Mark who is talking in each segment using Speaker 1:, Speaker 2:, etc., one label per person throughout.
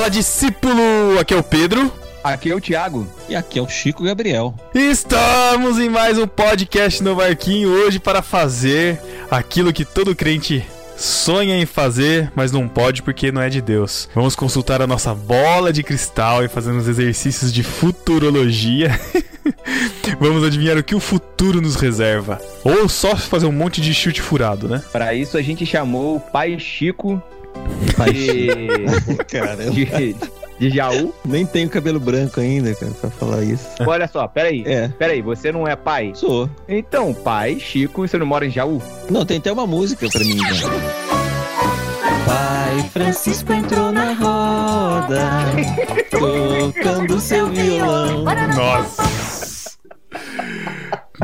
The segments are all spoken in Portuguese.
Speaker 1: Fala discípulo, aqui é o Pedro.
Speaker 2: Aqui é o Thiago.
Speaker 3: E aqui é o Chico Gabriel.
Speaker 1: Estamos em mais um podcast no Barquinho hoje para fazer aquilo que todo crente sonha em fazer, mas não pode porque não é de Deus. Vamos consultar a nossa bola de cristal e fazer uns exercícios de futurologia. Vamos adivinhar o que o futuro nos reserva. Ou só fazer um monte de chute furado, né?
Speaker 2: Para isso a gente chamou o pai Chico de... De, de Jaú.
Speaker 3: Nem tenho cabelo branco ainda, cara, pra falar isso.
Speaker 2: Olha só, peraí.
Speaker 3: É.
Speaker 2: Peraí, você não é pai?
Speaker 3: Sou.
Speaker 2: Então, pai Chico, você não mora em Jaú?
Speaker 3: Não, tem até uma música pra mim, já. Pai Francisco entrou na roda, tocando seu violão.
Speaker 1: Nossa!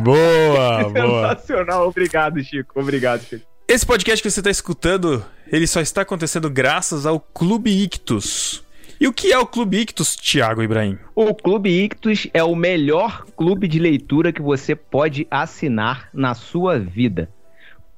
Speaker 1: Boa, boa.
Speaker 2: Sensacional, obrigado, Chico. Obrigado, Chico.
Speaker 1: Esse podcast que você está escutando, ele só está acontecendo graças ao Clube Ictus. E o que é o Clube Ictus, Thiago Ibrahim?
Speaker 2: O Clube Ictus é o melhor clube de leitura que você pode assinar na sua vida.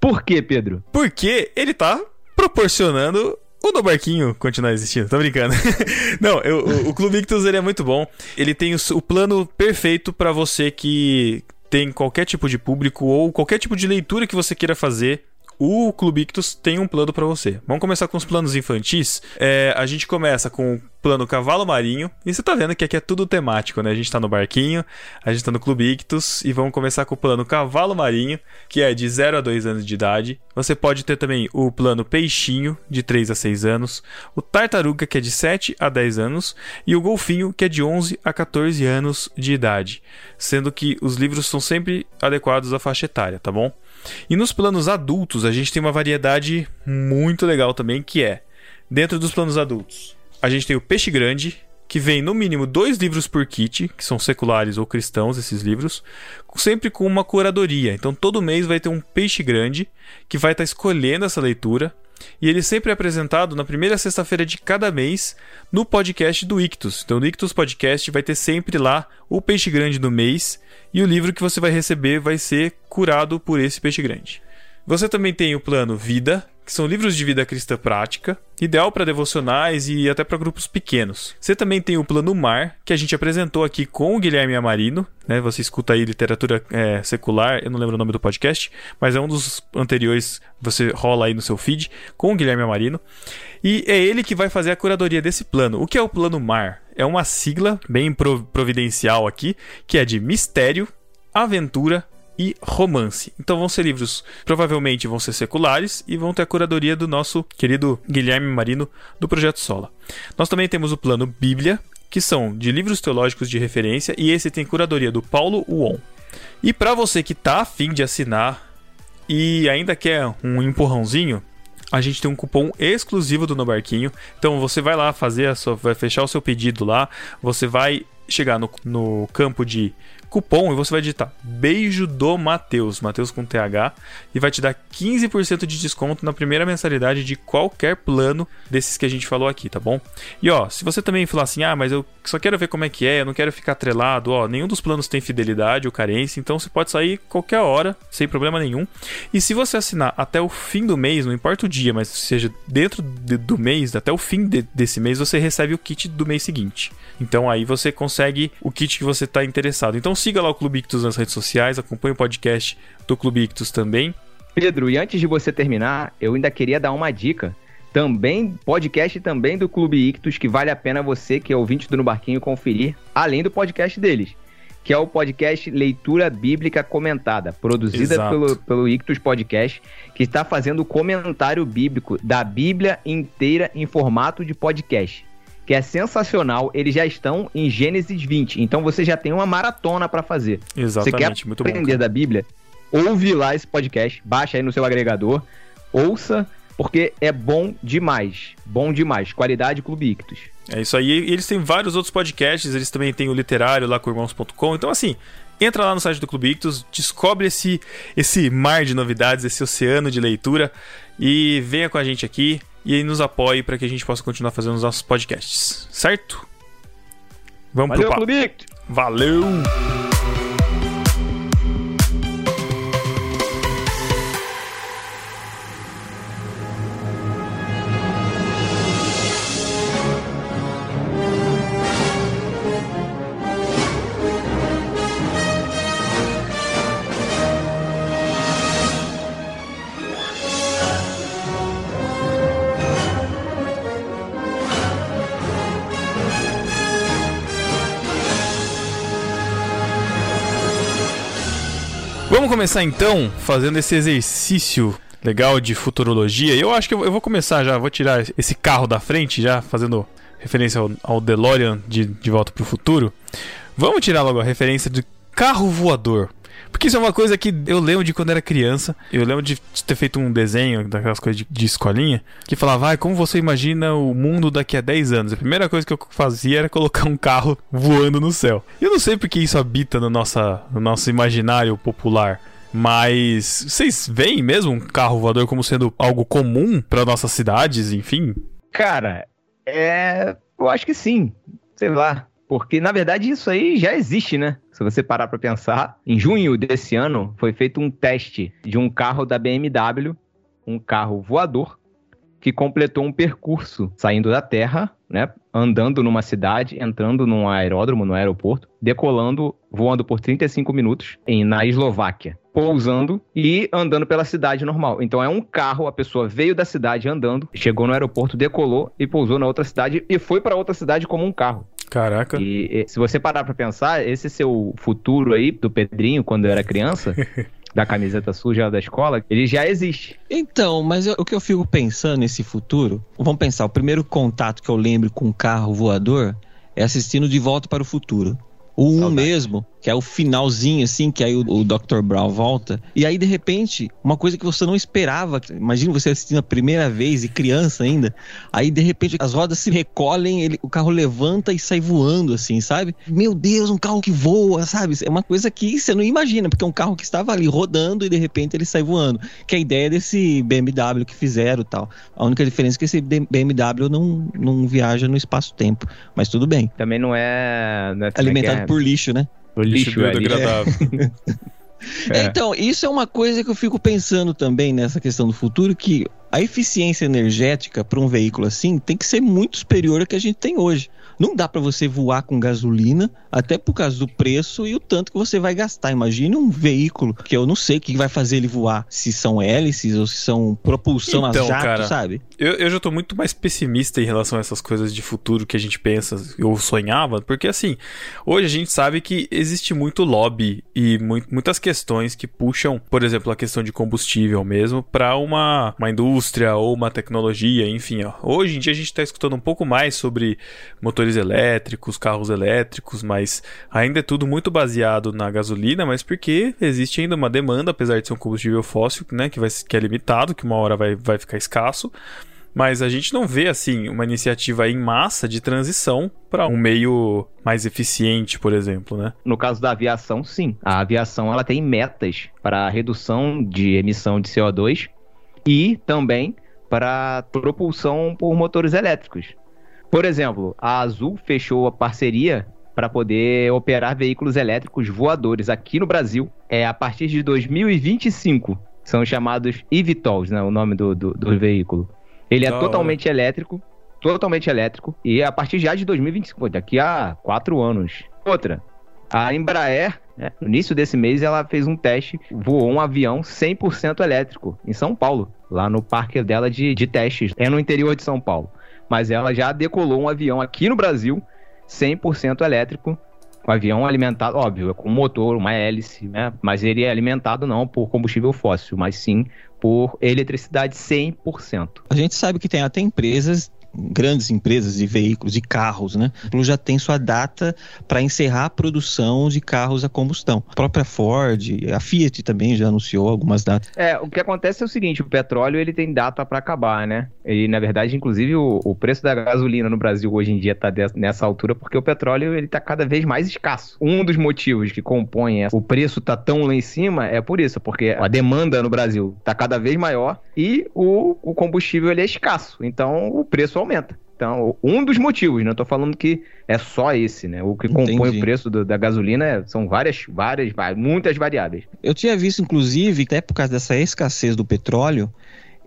Speaker 2: Por quê, Pedro?
Speaker 1: Porque ele tá proporcionando o do barquinho continuar existindo. Tô brincando. Não, eu- o, o Clube Ictus ele é muito bom. Ele tem o, o plano perfeito para você que tem qualquer tipo de público ou qualquer tipo de leitura que você queira fazer. O Clube Ictus tem um plano para você. Vamos começar com os planos infantis. É, a gente começa com plano Cavalo Marinho. E você tá vendo que aqui é tudo temático, né? A gente tá no barquinho, a gente tá no Clube Ictus. E vamos começar com o plano Cavalo Marinho, que é de 0 a 2 anos de idade. Você pode ter também o plano Peixinho, de 3 a 6 anos. O Tartaruga, que é de 7 a 10 anos. E o Golfinho, que é de 11 a 14 anos de idade. Sendo que os livros são sempre adequados à faixa etária, tá bom? E nos planos adultos, a gente tem uma variedade muito legal também, que é, dentro dos planos adultos, a gente tem o Peixe Grande, que vem no mínimo dois livros por kit, que são seculares ou cristãos, esses livros, sempre com uma curadoria. Então todo mês vai ter um Peixe Grande, que vai estar escolhendo essa leitura, e ele sempre é apresentado na primeira sexta-feira de cada mês no podcast do Ictus. Então, no Ictus Podcast vai ter sempre lá o peixe grande do mês e o livro que você vai receber vai ser curado por esse peixe grande. Você também tem o plano Vida, que são livros de vida cristã prática, ideal para devocionais e até para grupos pequenos. Você também tem o plano Mar, que a gente apresentou aqui com o Guilherme Amarino, né? Você escuta aí literatura é, secular, eu não lembro o nome do podcast, mas é um dos anteriores, você rola aí no seu feed com o Guilherme Amarino. E é ele que vai fazer a curadoria desse plano. O que é o plano Mar? É uma sigla bem pro- providencial aqui, que é de mistério, aventura e romance. Então vão ser livros, provavelmente vão ser seculares e vão ter a curadoria do nosso querido Guilherme Marino do Projeto Sola. Nós também temos o plano Bíblia, que são de livros teológicos de referência e esse tem curadoria do Paulo Uon. E para você que tá afim de assinar e ainda quer um empurrãozinho, a gente tem um cupom exclusivo do No Barquinho. Então você vai lá fazer a sua, vai fechar o seu pedido lá, você vai chegar no, no campo de cupom e você vai digitar Beijo do Mateus, Mateus com TH, e vai te dar 15% de desconto na primeira mensalidade de qualquer plano desses que a gente falou aqui, tá bom? E ó, se você também falar assim, ah, mas eu só quero ver como é que é, eu não quero ficar atrelado, ó, nenhum dos planos tem fidelidade ou carência, então você pode sair qualquer hora, sem problema nenhum. E se você assinar até o fim do mês, não importa o dia, mas seja dentro de- do mês, até o fim de- desse mês, você recebe o kit do mês seguinte. Então aí você consegue o kit que você está interessado. Então siga lá o Clube Ictus nas redes sociais, acompanhe o podcast do Clube Ictus também.
Speaker 2: Pedro, e antes de você terminar, eu ainda queria dar uma dica. Também, podcast também do Clube Ictus, que vale a pena você, que é ouvinte do No Barquinho, conferir, além do podcast deles, que é o podcast Leitura Bíblica Comentada, produzida
Speaker 1: Exato.
Speaker 2: pelo, pelo Ictus Podcast, que está fazendo comentário bíblico da Bíblia inteira em formato de podcast. Que é sensacional, eles já estão em Gênesis 20, então você já tem uma maratona para fazer. Você quer
Speaker 1: Exatamente, muito bom.
Speaker 2: aprender
Speaker 1: cara.
Speaker 2: da Bíblia? Ouve lá esse podcast, baixa aí no seu agregador, ouça, porque é bom demais. Bom demais. Qualidade Clube Ictus.
Speaker 1: É isso aí. E eles têm vários outros podcasts, eles também têm o literário lá com irmãos.com. Então, assim, entra lá no site do Clube Ictus, descobre esse, esse mar de novidades, esse oceano de leitura e venha com a gente aqui e nos apoie para que a gente possa continuar fazendo os nossos podcasts, certo? Vamos
Speaker 2: Valeu,
Speaker 1: pro papo. Valeu! Vamos começar então fazendo esse exercício legal de futurologia. Eu acho que eu vou começar já, vou tirar esse carro da frente, já fazendo referência ao, DeLorean de, de Volta pro Futuro. Vamos tirar logo a referência de carro voador. Porque isso é uma coisa que eu lembro de quando era criança. Eu lembro de ter feito um desenho daquelas coisas de, de escolinha que falava, ah, como você imagina o mundo daqui a 10 anos? A primeira coisa que eu fazia era colocar um carro voando no céu. Eu não sei porque isso habita no, nossa, no nosso imaginário popular. Mas vocês veem mesmo um carro voador como sendo algo comum para nossas cidades, enfim?
Speaker 2: Cara, é. Eu acho que sim. Sei lá. Porque, na verdade, isso aí já existe, né? Se você parar pra pensar, em junho desse ano foi feito um teste de um carro da BMW, um carro voador, que completou um percurso saindo da Terra, né? Andando numa cidade, entrando num aeródromo, no aeroporto, decolando, voando por 35 minutos em, na Eslováquia. Pousando e andando pela cidade normal. Então é um carro, a pessoa veio da cidade andando, chegou no aeroporto, decolou e pousou na outra cidade e foi pra outra cidade como um carro.
Speaker 1: Caraca.
Speaker 2: E, e se você parar pra pensar, esse seu futuro aí do Pedrinho quando eu era criança, da camiseta suja da escola, ele já existe.
Speaker 3: Então, mas eu- o que eu fico pensando nesse futuro, vamos pensar, o primeiro contato que eu lembro com um carro voador é assistindo De Volta para o Futuro. O 1
Speaker 2: Saudade.
Speaker 3: mesmo, que é o finalzinho, assim, que aí o, o Dr. Brown volta. E aí, de repente, uma coisa que você não esperava. Imagina você assistindo a primeira vez e criança ainda. Aí, de repente, as rodas se recolhem, ele- o carro levanta e sai voando, assim, sabe? Meu Deus, um carro que voa, sabe? É uma coisa que você não imagina, porque é um carro que estava ali rodando e de repente ele sai voando. Que é a ideia desse BMW que fizeram e tal. A única diferença é que esse BMW não, não viaja no espaço-tempo. Mas tudo bem.
Speaker 2: Também não é. Não é
Speaker 3: Alimentado por lixo, né?
Speaker 2: Por lixo, é, lixo.
Speaker 1: biodegradável.
Speaker 2: É.
Speaker 3: Então, isso é uma coisa que eu fico pensando também nessa questão do futuro, que a eficiência energética para um veículo assim tem que ser muito superior à que a gente tem hoje. Não dá para você voar com gasolina, até por causa do preço e o tanto que você vai gastar. Imagine um veículo que eu não sei o que vai fazer ele voar, se são hélices ou se são propulsão
Speaker 1: Então,
Speaker 3: a jato,
Speaker 1: cara,
Speaker 3: sabe?
Speaker 1: Eu, eu já tô muito mais pessimista em relação a essas coisas de futuro que a gente pensa, eu sonhava, porque assim, hoje a gente sabe que existe muito lobby e mui- muitas questões que puxam, por exemplo, a questão de combustível mesmo, para uma, uma indústria ou uma tecnologia, enfim. Ó. Hoje em dia a gente tá escutando um pouco mais sobre motores elétricos, carros elétricos, mas ainda é tudo muito baseado na gasolina, mas porque existe ainda uma demanda, apesar de ser um combustível fóssil, né, que, vai, que é limitado, que uma hora vai, vai ficar escasso. Mas a gente não vê assim uma iniciativa em massa de transição para um meio mais eficiente, por exemplo, né?
Speaker 2: No caso da aviação, sim. A aviação ela tem metas para redução de emissão de CO2 e também para propulsão por motores elétricos. Por exemplo, a Azul fechou a parceria para poder operar veículos elétricos voadores aqui no Brasil é a partir de 2025. São chamados eVTOLs, né, o nome do, do, do veículo. Ele é
Speaker 1: Da hora.
Speaker 2: totalmente elétrico, totalmente elétrico, e a partir já de 2025, pô, daqui a quatro anos. Outra, a Embraer, né, no início desse mês, ela fez um teste, voou um avião 100% elétrico em São Paulo, lá no parque dela de, de testes, é no interior de São Paulo. Mas ela já decolou um avião aqui no Brasil 100% elétrico, um avião alimentado, óbvio, é com motor, uma hélice, né? Mas ele é alimentado não por combustível fóssil, mas sim por eletricidade 100%.
Speaker 3: A gente sabe que tem até empresas, grandes empresas de veículos, de carros, né? Já tem sua data para encerrar a produção de carros a combustão. A própria Ford, a Fiat também já anunciou algumas datas.
Speaker 2: É, o que acontece é o seguinte, o petróleo ele tem data para acabar, né? E na verdade, inclusive, o, o preço da gasolina no Brasil hoje em dia tá des- nessa altura porque o petróleo ele tá cada vez mais escasso. Um dos motivos que compõem essa- o preço tá tão lá em cima é por isso, porque a demanda no Brasil tá cada vez maior e o, o combustível ele é escasso, então o preço aumenta. Então, um dos motivos, não tô falando que é só esse, né? O que compõe
Speaker 3: Entendi.
Speaker 2: o preço do- da gasolina é- são várias, várias, muitas variáveis.
Speaker 3: Eu tinha visto, inclusive, até por causa dessa escassez do petróleo,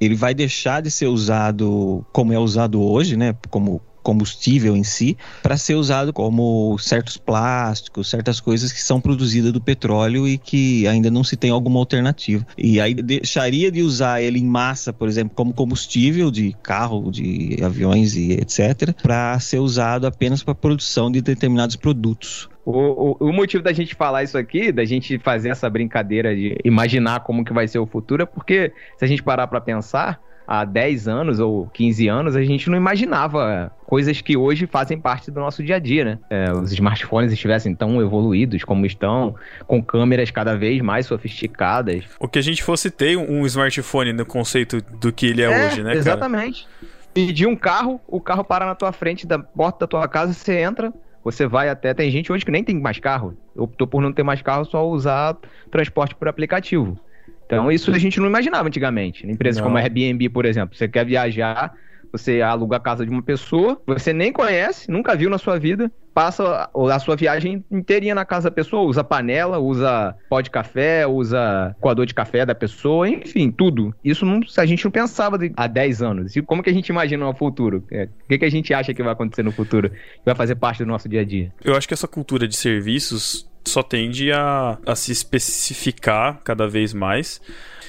Speaker 3: ele vai deixar de ser usado como é usado hoje, né? Como combustível em si, para ser usado como certos plásticos, certas coisas que são produzidas do petróleo e que ainda não se tem alguma alternativa. E aí deixaria de usar ele em massa, por exemplo, como combustível de carro, de aviões e etc, para ser usado apenas para produção de determinados produtos.
Speaker 2: O, o, o, motivo da gente falar isso aqui, da gente fazer essa brincadeira de imaginar como que vai ser o futuro, é porque se a gente parar para pensar, há 10 anos ou 15 anos, a gente não imaginava coisas que hoje fazem parte do nosso dia a dia, né? É, os smartphones estivessem tão evoluídos como estão, com câmeras cada vez mais sofisticadas.
Speaker 1: O que a gente fosse ter um smartphone no conceito do que ele é, é hoje, né?
Speaker 2: Exatamente. Cara? Pedir um carro, o carro para na tua frente da porta da tua casa, você entra, você vai até. Tem gente hoje que nem tem mais carro. Optou por não ter mais carro, só usar transporte por aplicativo. Então, isso a gente não imaginava antigamente. Empresas não. como a Airbnb, por exemplo. Você quer viajar, você aluga a casa de uma pessoa, você nem conhece, nunca viu na sua vida, passa a sua viagem inteirinha na casa da pessoa, usa panela, usa pó de café, usa coador de café da pessoa, enfim, tudo. Isso não, a gente não pensava de, há 10 anos. E como que a gente imagina no futuro? É, o que, que a gente acha que vai acontecer no futuro? Que vai fazer parte do nosso dia a dia?
Speaker 1: Eu acho que essa cultura de serviços só tende a, a se especificar cada vez mais.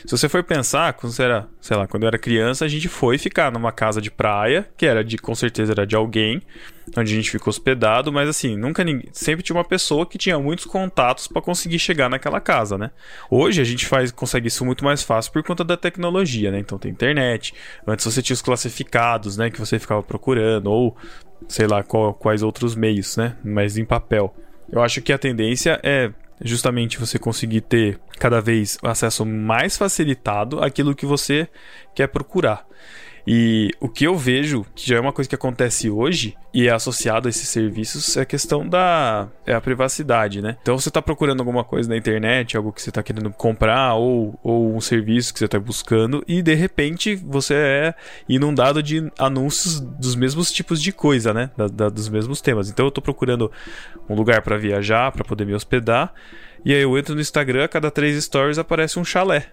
Speaker 1: Se você for pensar, quando você era, sei lá, quando eu era criança, a gente foi ficar numa casa de praia, que era de, com certeza era de alguém, onde a gente ficou hospedado, mas assim, nunca ninguém, sempre tinha uma pessoa que tinha muitos contatos para conseguir chegar naquela casa, né? Hoje a gente faz, consegue isso muito mais fácil por conta da tecnologia, né? Então tem internet. Antes você tinha os classificados, né, que você ficava procurando ou sei lá qual, quais outros meios, né? Mas em papel. Eu acho que a tendência é justamente você conseguir ter cada vez acesso mais facilitado àquilo que você quer procurar. E o que eu vejo, que já é uma coisa que acontece hoje e é associado a esses serviços, é a questão da é a privacidade, né? Então você está procurando alguma coisa na internet, algo que você está querendo comprar ou, ou um serviço que você está buscando e de repente você é inundado de anúncios dos mesmos tipos de coisa, né? Da, da, dos mesmos temas. Então eu estou procurando um lugar para viajar, para poder me hospedar. E aí eu entro no Instagram, cada três stories aparece um chalé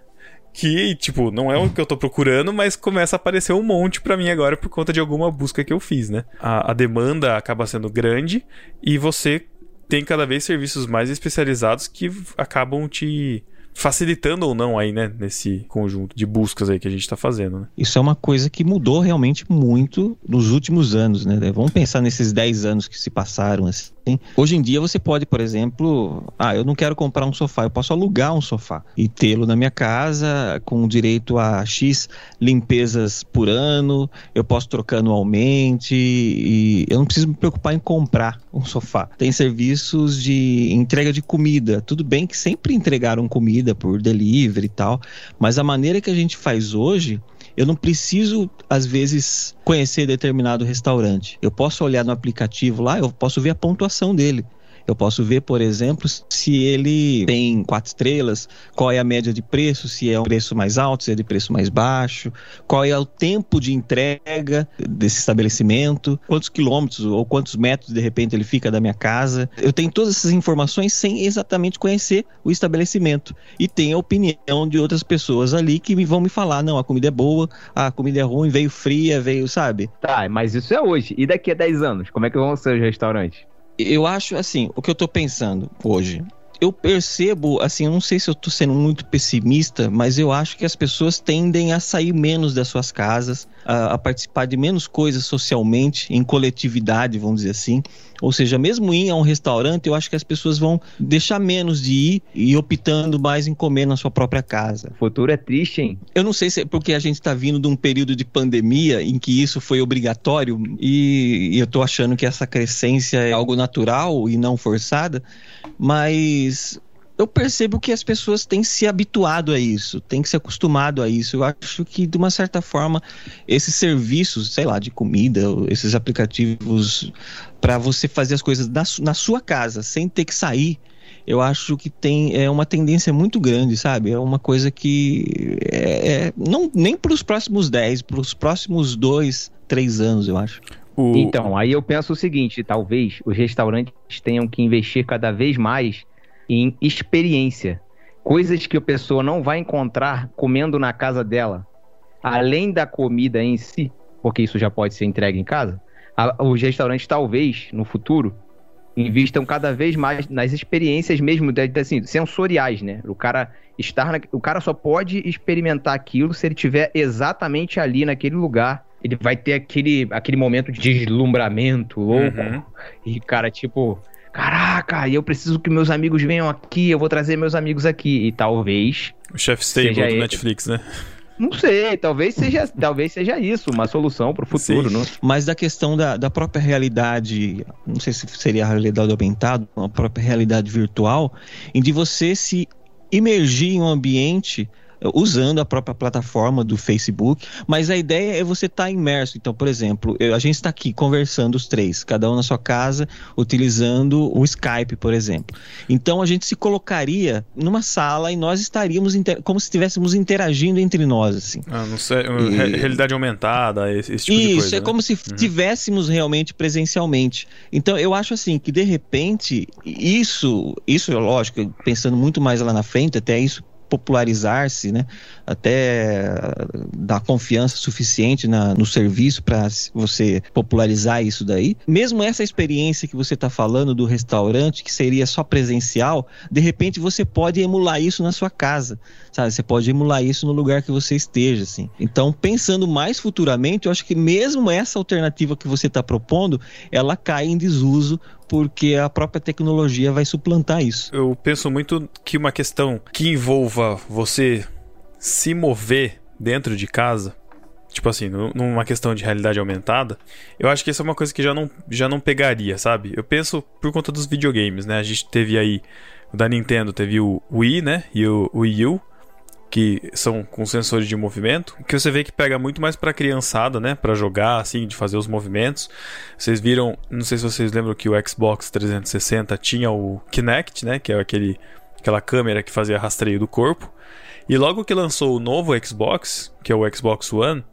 Speaker 1: que, tipo, não é o que eu tô procurando, mas começa a aparecer um monte para mim agora por conta de alguma busca que eu fiz, né? A, a demanda acaba sendo grande e você tem cada vez serviços mais especializados que acabam te facilitando ou não aí, né, nesse conjunto de buscas aí que a gente está fazendo. Né?
Speaker 3: Isso é uma coisa que mudou realmente muito nos últimos anos, né? Vamos pensar nesses 10 anos que se passaram assim. Hoje em dia você pode, por exemplo, ah, eu não quero comprar um sofá, eu posso alugar um sofá e tê-lo na minha casa com direito a X limpezas por ano, eu posso trocar anualmente e eu não preciso me preocupar em comprar um sofá. Tem serviços de entrega de comida, tudo bem que sempre entregaram comida por delivery e tal. Mas a maneira que a gente faz hoje, eu não preciso, às vezes, conhecer determinado restaurante. Eu posso olhar no aplicativo lá, eu posso ver a pontuação dele. Eu posso ver, por exemplo, se ele tem quatro estrelas, qual é a média de preço, se é um preço mais alto, se é de preço mais baixo, qual é o tempo de entrega desse estabelecimento, quantos quilômetros ou quantos metros de repente ele fica da minha casa. Eu tenho todas essas informações sem exatamente conhecer o estabelecimento. E tenho a opinião de outras pessoas ali que vão me falar: não, a comida é boa, a comida é ruim, veio fria, veio, sabe?
Speaker 2: Tá, mas isso é hoje. E daqui a 10 anos? Como é que vão ser os restaurantes?
Speaker 3: Eu acho assim, o que eu tô pensando hoje. Eu percebo, assim, eu não sei se eu tô sendo muito pessimista, mas eu acho que as pessoas tendem a sair menos das suas casas, a, a participar de menos coisas socialmente, em coletividade, vamos dizer assim. Ou seja, mesmo ir a um restaurante, eu acho que as pessoas vão deixar menos de ir e optando mais em comer na sua própria casa.
Speaker 2: O futuro é triste, hein?
Speaker 3: Eu não sei se é porque a gente está vindo de um período de pandemia em que isso foi obrigatório e, e eu estou achando que essa crescência é algo natural e não forçada, mas eu percebo que as pessoas têm se habituado a isso, têm se acostumado a isso. Eu acho que, de uma certa forma, esses serviços, sei lá, de comida, esses aplicativos para você fazer as coisas na, na sua casa, sem ter que sair, eu acho que tem é uma tendência muito grande, sabe? É uma coisa que é, é não nem para os próximos 10, para os próximos 2, 3 anos, eu acho.
Speaker 2: O... Então, aí eu penso o seguinte: talvez os restaurantes tenham que investir cada vez mais em experiência. Coisas que a pessoa não vai encontrar comendo na casa dela, além da comida em si, porque isso já pode ser entregue em casa. A, os restaurantes, talvez, no futuro, invistam cada vez mais nas experiências mesmo, assim, sensoriais, né? O cara estar na, o cara só pode experimentar aquilo se ele estiver exatamente ali naquele lugar. Ele vai ter aquele, aquele momento de deslumbramento louco. Uhum. E, cara, tipo, caraca, eu preciso que meus amigos venham aqui, eu vou trazer meus amigos aqui. E talvez.
Speaker 1: O chef stable do ele. Netflix, né?
Speaker 2: Não sei, talvez seja, talvez seja isso, uma solução para o futuro. Não?
Speaker 3: Mas da questão da, da própria realidade, não sei se seria a realidade aumentada, a própria realidade virtual, em de você se imergir em um ambiente usando a própria plataforma do Facebook, mas a ideia é você estar tá imerso. Então, por exemplo, eu, a gente está aqui conversando os três, cada um na sua casa, utilizando o Skype, por exemplo. Então, a gente se colocaria numa sala e nós estaríamos como se estivéssemos interagindo entre nós, assim.
Speaker 1: Ah, não sei, e... realidade aumentada, esse, esse tipo
Speaker 3: Isso,
Speaker 1: de coisa. Isso,
Speaker 3: é
Speaker 1: né?
Speaker 3: como se estivéssemos uhum. realmente presencialmente. Então, eu acho assim que de repente isso, isso lógico, pensando muito mais lá na frente, até isso popularizar-se, né? até dar confiança suficiente na, no serviço para você popularizar isso daí. Mesmo essa experiência que você está falando do restaurante, que seria só presencial, de repente você pode emular isso na sua casa, sabe? Você pode emular isso no lugar que você esteja, assim. Então, pensando mais futuramente, eu acho que mesmo essa alternativa que você está propondo, ela cai em desuso porque a própria tecnologia vai suplantar isso.
Speaker 1: Eu penso muito que uma questão que envolva você se mover dentro de casa, tipo assim, numa questão de realidade aumentada, eu acho que isso é uma coisa que já não, já não pegaria, sabe? Eu penso por conta dos videogames, né? A gente teve aí, o da Nintendo teve o Wii, né? E o Wii U, que são com sensores de movimento, que você vê que pega muito mais para criançada, né, para jogar assim, de fazer os movimentos. Vocês viram, não sei se vocês lembram que o Xbox 360 tinha o Kinect, né, que é aquele aquela câmera que fazia rastreio do corpo. E logo que lançou o novo Xbox, que é o Xbox One,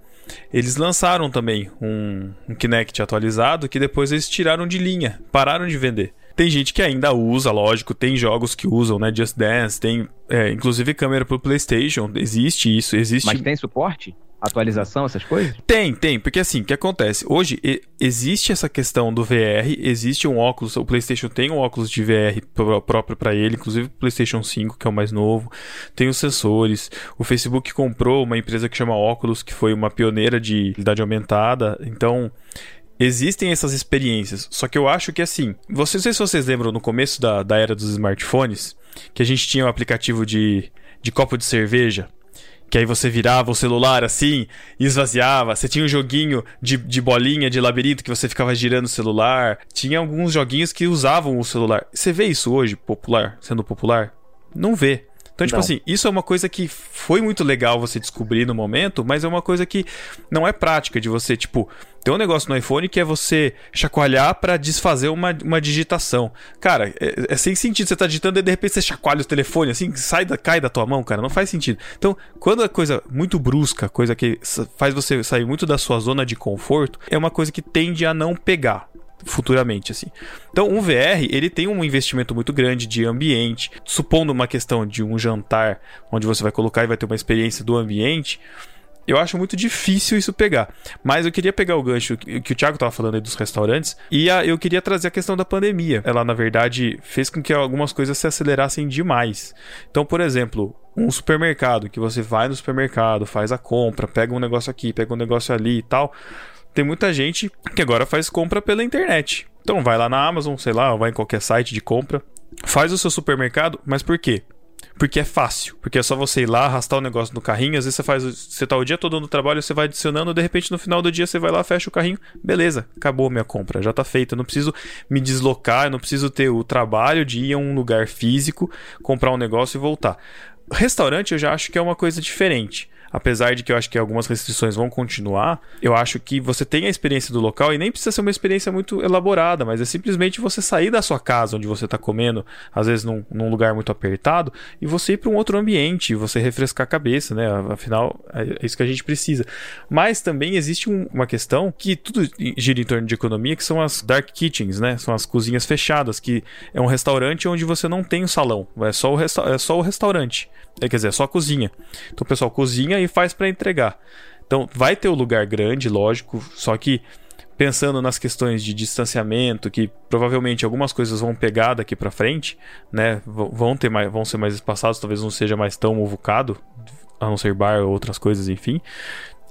Speaker 1: eles lançaram também um, um Kinect atualizado que depois eles tiraram de linha, pararam de vender. Tem gente que ainda usa, lógico, tem jogos que usam, né? Just Dance, tem é, inclusive câmera pro PlayStation, existe isso, existe.
Speaker 2: Mas tem suporte? atualização, essas coisas?
Speaker 1: Tem, tem, porque assim, o que acontece? Hoje existe essa questão do VR, existe um óculos, o PlayStation tem um óculos de VR próprio para ele, inclusive o PlayStation 5, que é o mais novo, tem os sensores. O Facebook comprou uma empresa que chama Oculus, que foi uma pioneira de realidade aumentada, então existem essas experiências. Só que eu acho que assim, vocês, não sei se vocês lembram no começo da, da era dos smartphones, que a gente tinha um aplicativo de, de copo de cerveja. Que aí você virava o celular assim e esvaziava. Você tinha um joguinho de, de bolinha, de labirinto, que você ficava girando o celular. Tinha alguns joguinhos que usavam o celular. Você vê isso hoje, popular, sendo popular? Não vê. Então, tipo não. assim, isso é uma coisa que foi muito legal você descobrir no momento, mas é uma coisa que não é prática de você, tipo, tem um negócio no iPhone que é você chacoalhar para desfazer uma, uma digitação. Cara, é, é, sem sentido. Você tá digitando e de repente você chacoalha o telefone, assim, sai da, cai da tua mão, cara. Não faz sentido. Então, quando é coisa muito brusca, coisa que faz você sair muito da sua zona de conforto, é uma coisa que tende a não pegar futuramente assim. Então, um VR, ele tem um investimento muito grande de ambiente, supondo uma questão de um jantar onde você vai colocar e vai ter uma experiência do ambiente, eu acho muito difícil isso pegar. Mas eu queria pegar o gancho que o Thiago estava falando aí dos restaurantes e a, eu queria trazer a questão da pandemia. Ela, na verdade, fez com que algumas coisas se acelerassem demais. Então, por exemplo, um supermercado, que você vai no supermercado, faz a compra, pega um negócio aqui, pega um negócio ali e tal tem muita gente que agora faz compra pela internet. Então vai lá na Amazon, sei lá, vai em qualquer site de compra, faz o seu supermercado, mas por quê? Porque é fácil, porque é só você ir lá, arrastar o negócio no carrinho, às vezes você faz, você tá o dia todo no trabalho, você vai adicionando, de repente no final do dia você vai lá, fecha o carrinho, beleza, acabou a minha compra, já tá feita, eu não preciso me deslocar, eu não preciso ter o trabalho de ir a um lugar físico, comprar um negócio e voltar. Restaurante eu já acho que é uma coisa diferente apesar de que eu acho que algumas restrições vão continuar, eu acho que você tem a experiência do local e nem precisa ser uma experiência muito elaborada, mas é simplesmente você sair da sua casa onde você está comendo, às vezes num, num, lugar muito apertado, e você ir para um outro ambiente, você refrescar a cabeça, né? Afinal, é, é isso que a gente precisa. Mas também existe um, uma questão que tudo gira em torno de economia, que são as dark kitchens, né? São as cozinhas fechadas, que é um restaurante onde você não tem o salão, é só o, é só o restaurante. É, quer dizer, é só a cozinha. Então o pessoal cozinha e faz para entregar. Então vai ter o um lugar grande, lógico, só que pensando nas questões de distanciamento, que provavelmente algumas coisas vão pegar daqui para frente, né? Vão ter mais, vão ser mais espaçados, talvez não seja mais tão muvucado, a não ser bar ou outras coisas, enfim.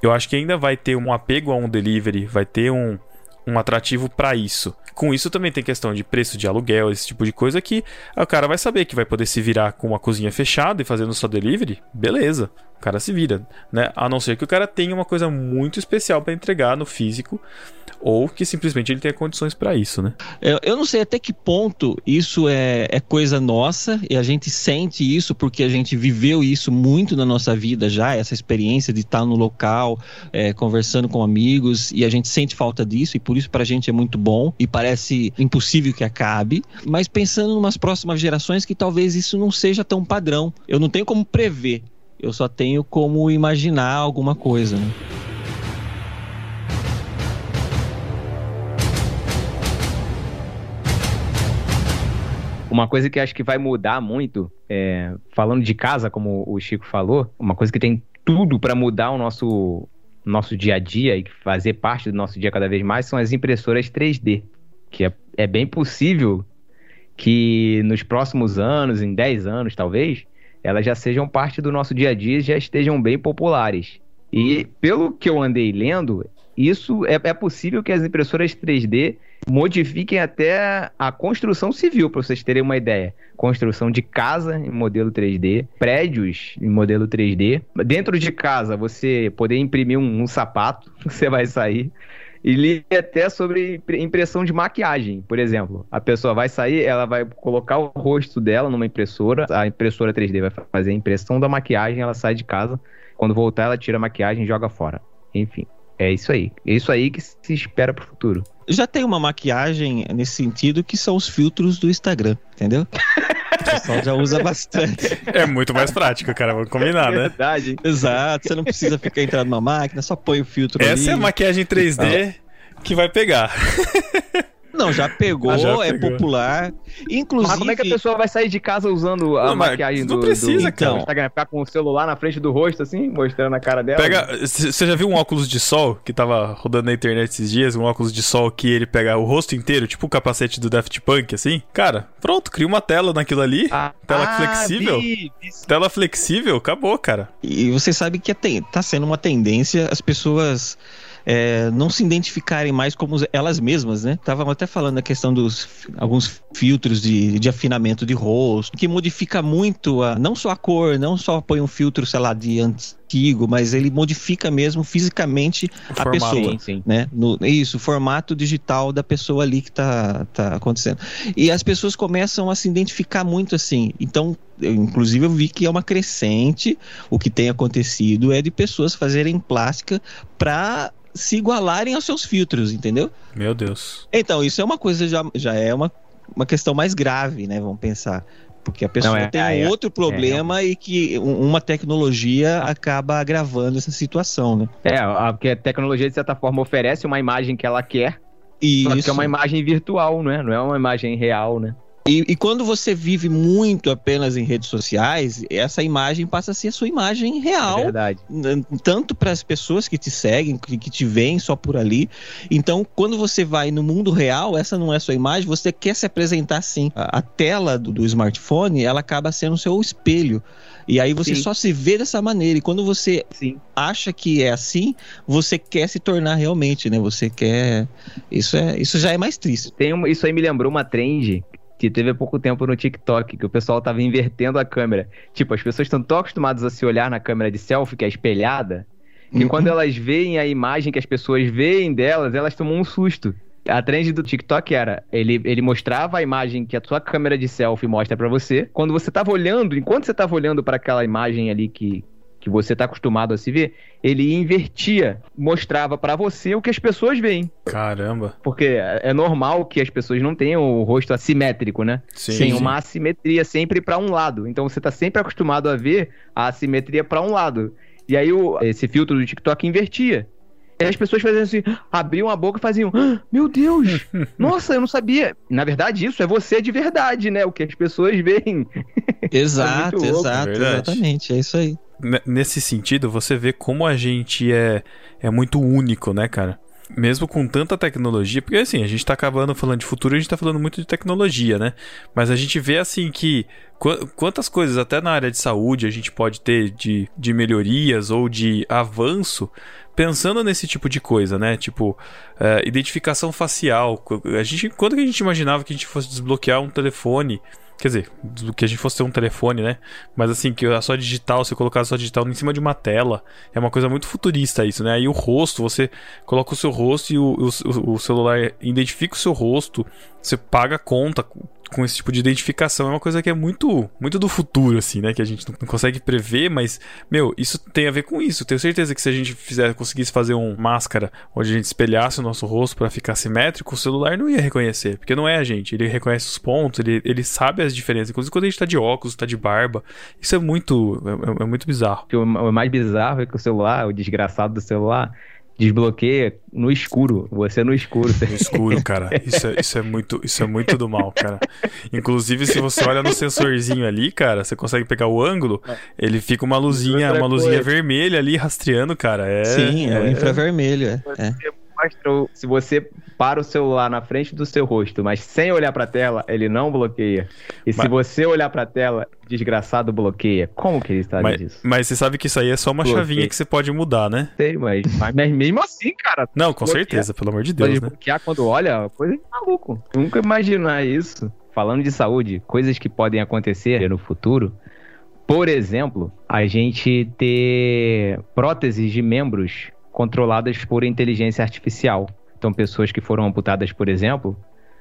Speaker 1: Eu acho que ainda vai ter um apego a um delivery, vai ter um um atrativo para isso. Com isso também tem questão de preço de aluguel, esse tipo de coisa que o cara vai saber que vai poder se virar com uma cozinha fechada e fazendo só delivery, beleza. O cara se vira, né? A não ser que o cara tenha uma coisa muito especial para entregar no físico ou que simplesmente ele tenha condições para isso, né?
Speaker 3: Eu, eu, não sei até que ponto isso é, é, coisa nossa e a gente sente isso porque a gente viveu isso muito na nossa vida já, essa experiência de estar no local, é, conversando com amigos e a gente sente falta disso e por isso para a gente é muito bom e parece impossível que acabe. Mas pensando em umas próximas gerações que talvez isso não seja tão padrão, eu não tenho como prever, eu só tenho como imaginar alguma coisa. Né?
Speaker 2: Uma coisa que acho que vai mudar muito, é, falando de casa, como o Chico falou, uma coisa que tem tudo para mudar o nosso, nosso dia a dia e fazer parte do nosso dia cada vez mais são as impressoras 3D. Que é, é bem possível que nos próximos anos, em 10 anos talvez, elas já sejam parte do nosso dia a dia e já estejam bem populares. E pelo que eu andei lendo, isso é, é possível que as impressoras 3D modifiquem até a construção civil, para vocês terem uma ideia. Construção de casa em modelo 3D, prédios em modelo 3D. Dentro de casa, você poder imprimir um, um sapato, você vai sair. E li até sobre impressão de maquiagem, por exemplo. A pessoa vai sair, ela vai colocar o rosto dela numa impressora, a impressora 3D vai fazer a impressão da maquiagem, ela sai de casa. Quando voltar, ela tira a maquiagem e joga fora. Enfim. É isso aí. É isso aí que se espera pro futuro.
Speaker 3: Já tem uma maquiagem nesse sentido que são os filtros do Instagram, entendeu? O pessoal já usa bastante.
Speaker 1: É muito mais prático, cara. Vamos combinar, né?
Speaker 3: Verdade. Exato. Você não precisa ficar entrando na máquina, só põe o filtro
Speaker 1: Essa ali. é a maquiagem 3D que vai pegar.
Speaker 3: Não, já pegou, ah, já é pegou. popular. Inclusive. Mas
Speaker 2: como é que a pessoa vai sair de casa usando a não, maquiagem
Speaker 1: do, não precisa,
Speaker 2: do, então. Instagram? Ficar com o celular na frente do rosto, assim, mostrando a cara dela?
Speaker 1: Pega. Você já viu um óculos de sol que tava rodando na internet esses dias? Um óculos de sol que ele pega o rosto inteiro, tipo o capacete do Daft Punk, assim? Cara, pronto, cria uma tela naquilo ali. Ah, tela ah, flexível. Vi, vi. Tela flexível, acabou, cara.
Speaker 3: E você sabe que é tá sendo uma tendência as pessoas é, não se identificarem mais como elas mesmas, né? Estavam até falando a questão dos alguns filtros de, de afinamento de rosto, que modifica muito a, não só a cor, não só põe um filtro, sei lá, de antigo, mas ele modifica mesmo fisicamente o a formato, pessoa, sim, sim. né? No, isso, o formato digital da pessoa ali que tá, tá acontecendo. E as pessoas começam a se identificar muito assim. Então, eu, inclusive eu vi que é uma crescente, o que tem acontecido é de pessoas fazerem plástica para se igualarem aos seus filtros, entendeu?
Speaker 1: Meu Deus.
Speaker 3: Então, isso é uma coisa, já, já é uma, uma questão mais grave, né? Vamos pensar. Porque a pessoa Não, é, tem um é, outro problema é, e que uma tecnologia acaba agravando essa situação, né?
Speaker 2: É, porque a tecnologia, de certa forma, oferece uma imagem que ela quer, isso. Só que é uma imagem virtual, não é? Não é uma imagem real, né?
Speaker 3: E, e, quando você vive muito apenas em redes sociais, essa imagem passa a ser a sua imagem real. É
Speaker 2: verdade.
Speaker 3: Tanto para as pessoas que te seguem, que, que te veem só por ali. Então, quando você vai no mundo real, essa não é a sua imagem, você quer se apresentar assim. A, a tela do, do, smartphone, ela acaba sendo o seu espelho. E aí você Sim. só se vê dessa maneira. E quando você Sim. acha que é assim, você quer se tornar realmente, né? Você quer. Isso, é, isso já é mais triste.
Speaker 2: Tem uma, isso aí me lembrou uma trend que teve há pouco tempo no TikTok, que o pessoal tava invertendo a câmera. Tipo, as pessoas estão tão acostumadas a se olhar na câmera de selfie, que é espelhada, que uhum. quando elas veem a imagem que as pessoas veem delas, elas tomam um susto. A trend do TikTok era, ele, ele mostrava a imagem que a sua câmera de selfie mostra para você. Quando você tava olhando, enquanto você tava olhando para aquela imagem ali que, que você está acostumado a se ver, ele invertia, mostrava para você o que as pessoas veem.
Speaker 1: Caramba.
Speaker 2: Porque é normal que as pessoas não tenham o rosto assimétrico, né? Sim. Tem uma assimetria sempre para um lado. Então você está sempre acostumado a ver a assimetria para um lado. E aí o, esse filtro do TikTok invertia. E as pessoas faziam assim, abriam a boca e faziam, ah, meu Deus, nossa, eu não sabia. Na verdade, isso é você de verdade, né? O que as pessoas veem.
Speaker 3: Exato, é exato, é exatamente, é isso aí
Speaker 1: nesse sentido, você vê como a gente é, é muito único, né, cara? Mesmo com tanta tecnologia, porque assim, a gente tá acabando falando de futuro, a gente tá falando muito de tecnologia, né? Mas a gente vê assim que qu quantas coisas até na área de saúde a gente pode ter de, de melhorias ou de avanço pensando nesse tipo de coisa, né? Tipo, é, identificação facial. A gente, quando que a gente imaginava que a gente fosse desbloquear um telefone? Quer dizer, que a gente fosse ter um telefone, né? Mas assim, que a só digital, você colocar só digital em cima de uma tela, é uma coisa muito futurista isso, né? Aí o rosto, você coloca o seu rosto e o, o, o celular identifica o seu rosto, você paga a conta com esse tipo de identificação é uma coisa que é muito muito do futuro, assim, né? Que a gente não consegue prever, mas, meu, isso tem a ver com isso. Tenho certeza que se a gente fizer, conseguisse fazer um máscara onde a gente espelhasse o nosso rosto para ficar simétrico, o celular não ia reconhecer, porque não é a gente. Ele reconhece os pontos, ele, ele sabe as diferenças. Inclusive quando a gente tá de óculos, tá de barba. Isso é muito, é, é muito bizarro.
Speaker 2: O mais bizarro é que o celular, o desgraçado do celular, desbloqueia no escuro. Você no escuro.
Speaker 1: No escuro, cara. Isso é, isso é, muito, isso é muito do mal, cara. Inclusive, se você olha no sensorzinho ali, cara, você consegue pegar o ângulo, ele fica uma luzinha, uma luzinha vermelha ali rastreando, cara. É,
Speaker 3: Sim, é, é o infravermelho. É. é
Speaker 2: mostrou, se você para o celular na frente do seu rosto, mas sem olhar para a tela, ele não bloqueia. E mas... se você olhar para a tela, desgraçado bloqueia. Como que ele está
Speaker 1: mas,
Speaker 2: disso?
Speaker 1: Mas você sabe que isso aí é só uma bloqueia. chavinha que você pode mudar, né?
Speaker 2: Sei, mas, mas mesmo assim, cara.
Speaker 1: Não, com bloqueia. certeza, pelo amor de Deus, pode né?
Speaker 2: bloquear quando olha, coisa de maluco. Nunca imaginar isso. Falando de saúde, coisas que podem acontecer no futuro. Por exemplo, a gente ter próteses de membros controladas por inteligência artificial. Então, pessoas que foram amputadas, por exemplo,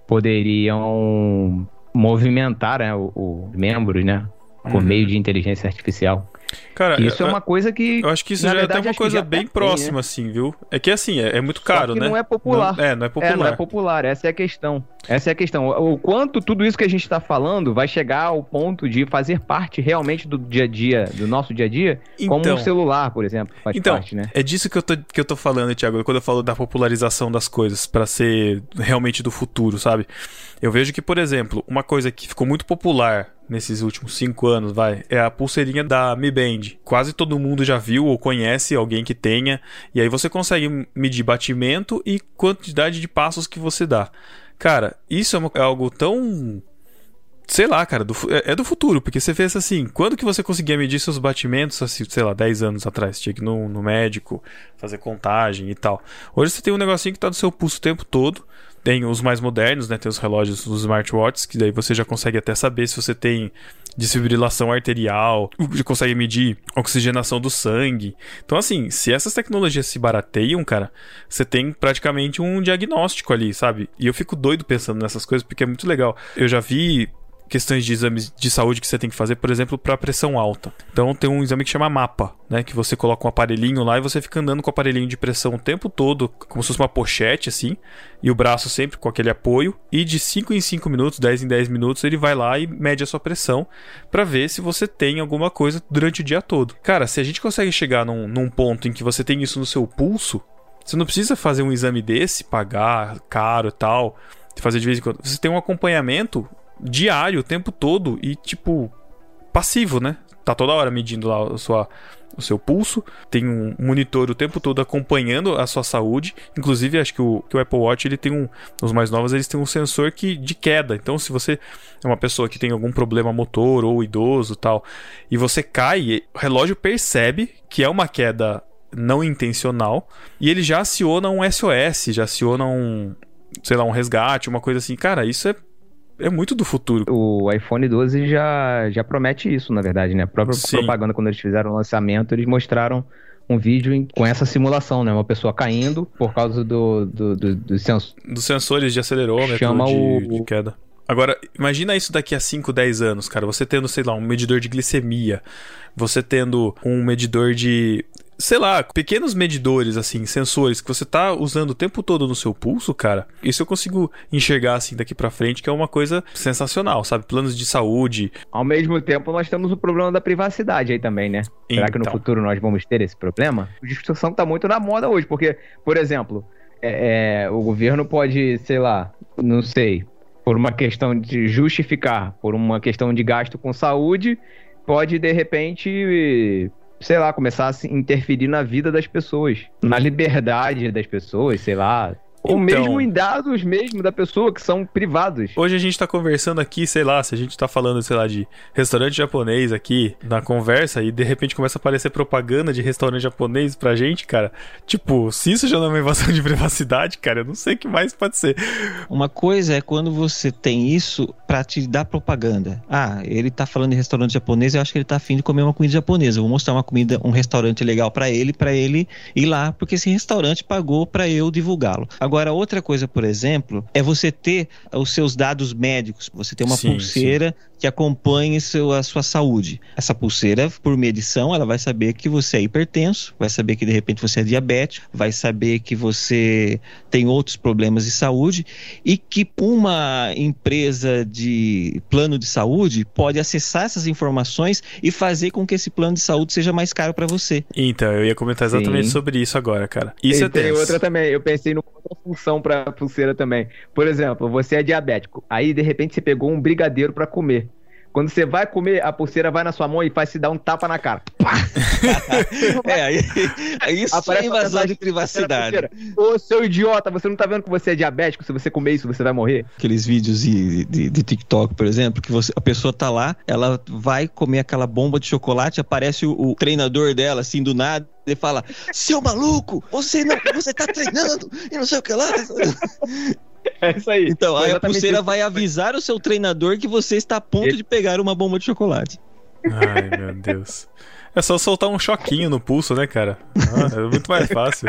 Speaker 2: poderiam movimentar né, o, o membros, né? Por uhum. meio de inteligência artificial.
Speaker 1: Cara,
Speaker 2: isso é, é uma coisa que.
Speaker 1: Eu acho que isso já verdade, é até uma coisa bem próxima, tem, né? assim, viu? É que assim, é, é muito caro,
Speaker 2: né? Não é popular.
Speaker 1: Não, é, não é popular. É,
Speaker 2: não é popular, essa é a questão. Essa é a questão. O quanto tudo isso que a gente está falando vai chegar ao ponto de fazer parte realmente do dia a dia, do nosso dia a dia, então, como um então. celular, por exemplo, faz
Speaker 1: então,
Speaker 2: parte, né?
Speaker 1: É disso que eu, tô, que eu tô falando, Thiago, quando eu falo da popularização das coisas para ser realmente do futuro, sabe? Eu vejo que, por exemplo, uma coisa que ficou muito popular nesses últimos cinco anos, vai, é a pulseirinha da Mi Band. Quase todo mundo já viu ou conhece alguém que tenha, e aí você consegue medir batimento e quantidade de passos que você dá. Cara, isso é, uma, é algo tão sei lá, cara, do, é, é, do futuro, porque você fez assim, quando que você conseguia medir seus batimentos, assim, sei lá, 10 anos atrás, tinha que ir no, no médico, fazer contagem e tal. Hoje você tem um negocinho que tá no seu pulso o tempo todo, tem os mais modernos, né? Tem os relógios, os smartwatches, que daí você já consegue até saber se você tem desfibrilação arterial, consegue medir oxigenação do sangue. Então, assim, se essas tecnologias se barateiam, cara, você tem praticamente um diagnóstico ali, sabe? E eu fico doido pensando nessas coisas porque é muito legal. Eu já vi questões de exames de saúde que você tem que fazer, por exemplo, para pressão alta. Então tem um exame que chama mapa, né, que você coloca um aparelhinho lá e você fica andando com o aparelhinho de pressão o tempo todo, como se fosse uma pochete assim, e o braço sempre com aquele apoio, e de 5 em 5 minutos, 10 em 10 minutos, ele vai lá e mede a sua pressão para ver se você tem alguma coisa durante o dia todo. Cara, se a gente consegue chegar num, num ponto em que você tem isso no seu pulso, você não precisa fazer um exame desse, pagar caro e tal, fazer de vez em quando. Você tem um acompanhamento diário, o tempo todo e, tipo, passivo, né? Tá toda hora medindo lá a sua, o seu pulso, tem um monitor o tempo todo acompanhando a sua saúde. Inclusive, acho que o, que o Apple Watch ele tem um, os mais novos eles têm um sensor que de queda. Então, se você é uma pessoa que tem algum problema motor ou idoso tal, e você cai, o relógio percebe que é uma queda não intencional e ele já aciona um SOS, já aciona um, sei lá, um resgate, uma coisa assim. Cara, isso é é muito do futuro.
Speaker 2: O iPhone 12 já, já promete isso, na verdade, né? A própria Sim. propaganda, quando eles fizeram o lançamento, eles mostraram um vídeo em, com essa simulação, né? Uma pessoa caindo por causa do, do, do, do
Speaker 1: dos sensores de acelerômetro
Speaker 2: Chama
Speaker 1: de,
Speaker 2: o...
Speaker 1: de queda. Agora, imagina isso daqui a 5, 10 anos, cara. Você tendo, sei lá, um medidor de glicemia, você tendo um medidor de sei lá, pequenos medidores, assim, sensores que você tá usando o tempo todo no seu pulso, cara, isso eu consigo enxergar, assim, daqui para frente, que é uma coisa sensacional, sabe? Planos de saúde.
Speaker 2: Ao mesmo tempo, nós temos o problema da privacidade aí também, né? Então. Será que no então. futuro nós vamos ter esse problema? A discussão tá muito na moda hoje, porque, por exemplo, é, é, o governo pode, sei lá, não sei, por uma questão de justificar, por uma questão de gasto com saúde, pode de repente sei lá, começar a interferir na vida das pessoas, na liberdade das pessoas, sei lá. Ou então, mesmo em dados mesmo da pessoa que são privados.
Speaker 1: Hoje a gente tá conversando aqui, sei lá, se a gente tá falando, sei lá, de restaurante japonês aqui na conversa e de repente começa a aparecer propaganda de restaurante japonês pra gente, cara. Tipo, se isso já não é uma invasão de privacidade, cara, eu não sei o que mais pode ser.
Speaker 3: Uma coisa é quando você tem isso para te dar propaganda. Ah, ele tá falando de restaurante japonês, eu acho que ele tá afim de comer uma comida japonesa. Eu vou mostrar uma comida, um restaurante legal para ele, para ele ir lá, porque esse restaurante pagou para eu divulgá-lo. Agora, outra coisa, por exemplo, é você ter os seus dados médicos. Você tem uma sim, pulseira sim que acompanhe seu, a sua saúde. Essa pulseira, por medição, ela vai saber que você é hipertenso, vai saber que de repente você é diabético, vai saber que você tem outros problemas de saúde e que uma empresa de plano de saúde pode acessar essas informações e fazer com que esse plano de saúde seja mais caro para você.
Speaker 1: Então, eu ia comentar exatamente Sim. sobre isso agora, cara. Isso
Speaker 2: e é tem outra também, eu pensei outra função para pulseira também. Por exemplo, você é diabético, aí de repente você pegou um brigadeiro para comer. Quando você vai comer, a pulseira vai na sua mão e faz se dar um tapa na cara.
Speaker 3: é, aí, isso Aparece é invasão de privacidade.
Speaker 2: Ô, seu idiota, você não tá vendo que você é diabético? Se você comer isso, você vai morrer?
Speaker 3: Aqueles vídeos de, de, de TikTok, por exemplo, que você, a pessoa tá lá, ela vai comer aquela bomba de chocolate, aparece o, o treinador dela, assim, do nada, ele fala: Seu maluco, você não, você tá treinando e não sei o que lá.
Speaker 2: É isso aí.
Speaker 3: Então, aí a pulseira vai avisar o seu treinador que você está a ponto Ele... de pegar uma bomba de chocolate.
Speaker 1: Ai, meu Deus. É só soltar um choquinho no pulso, né, cara? Ah, é muito mais fácil.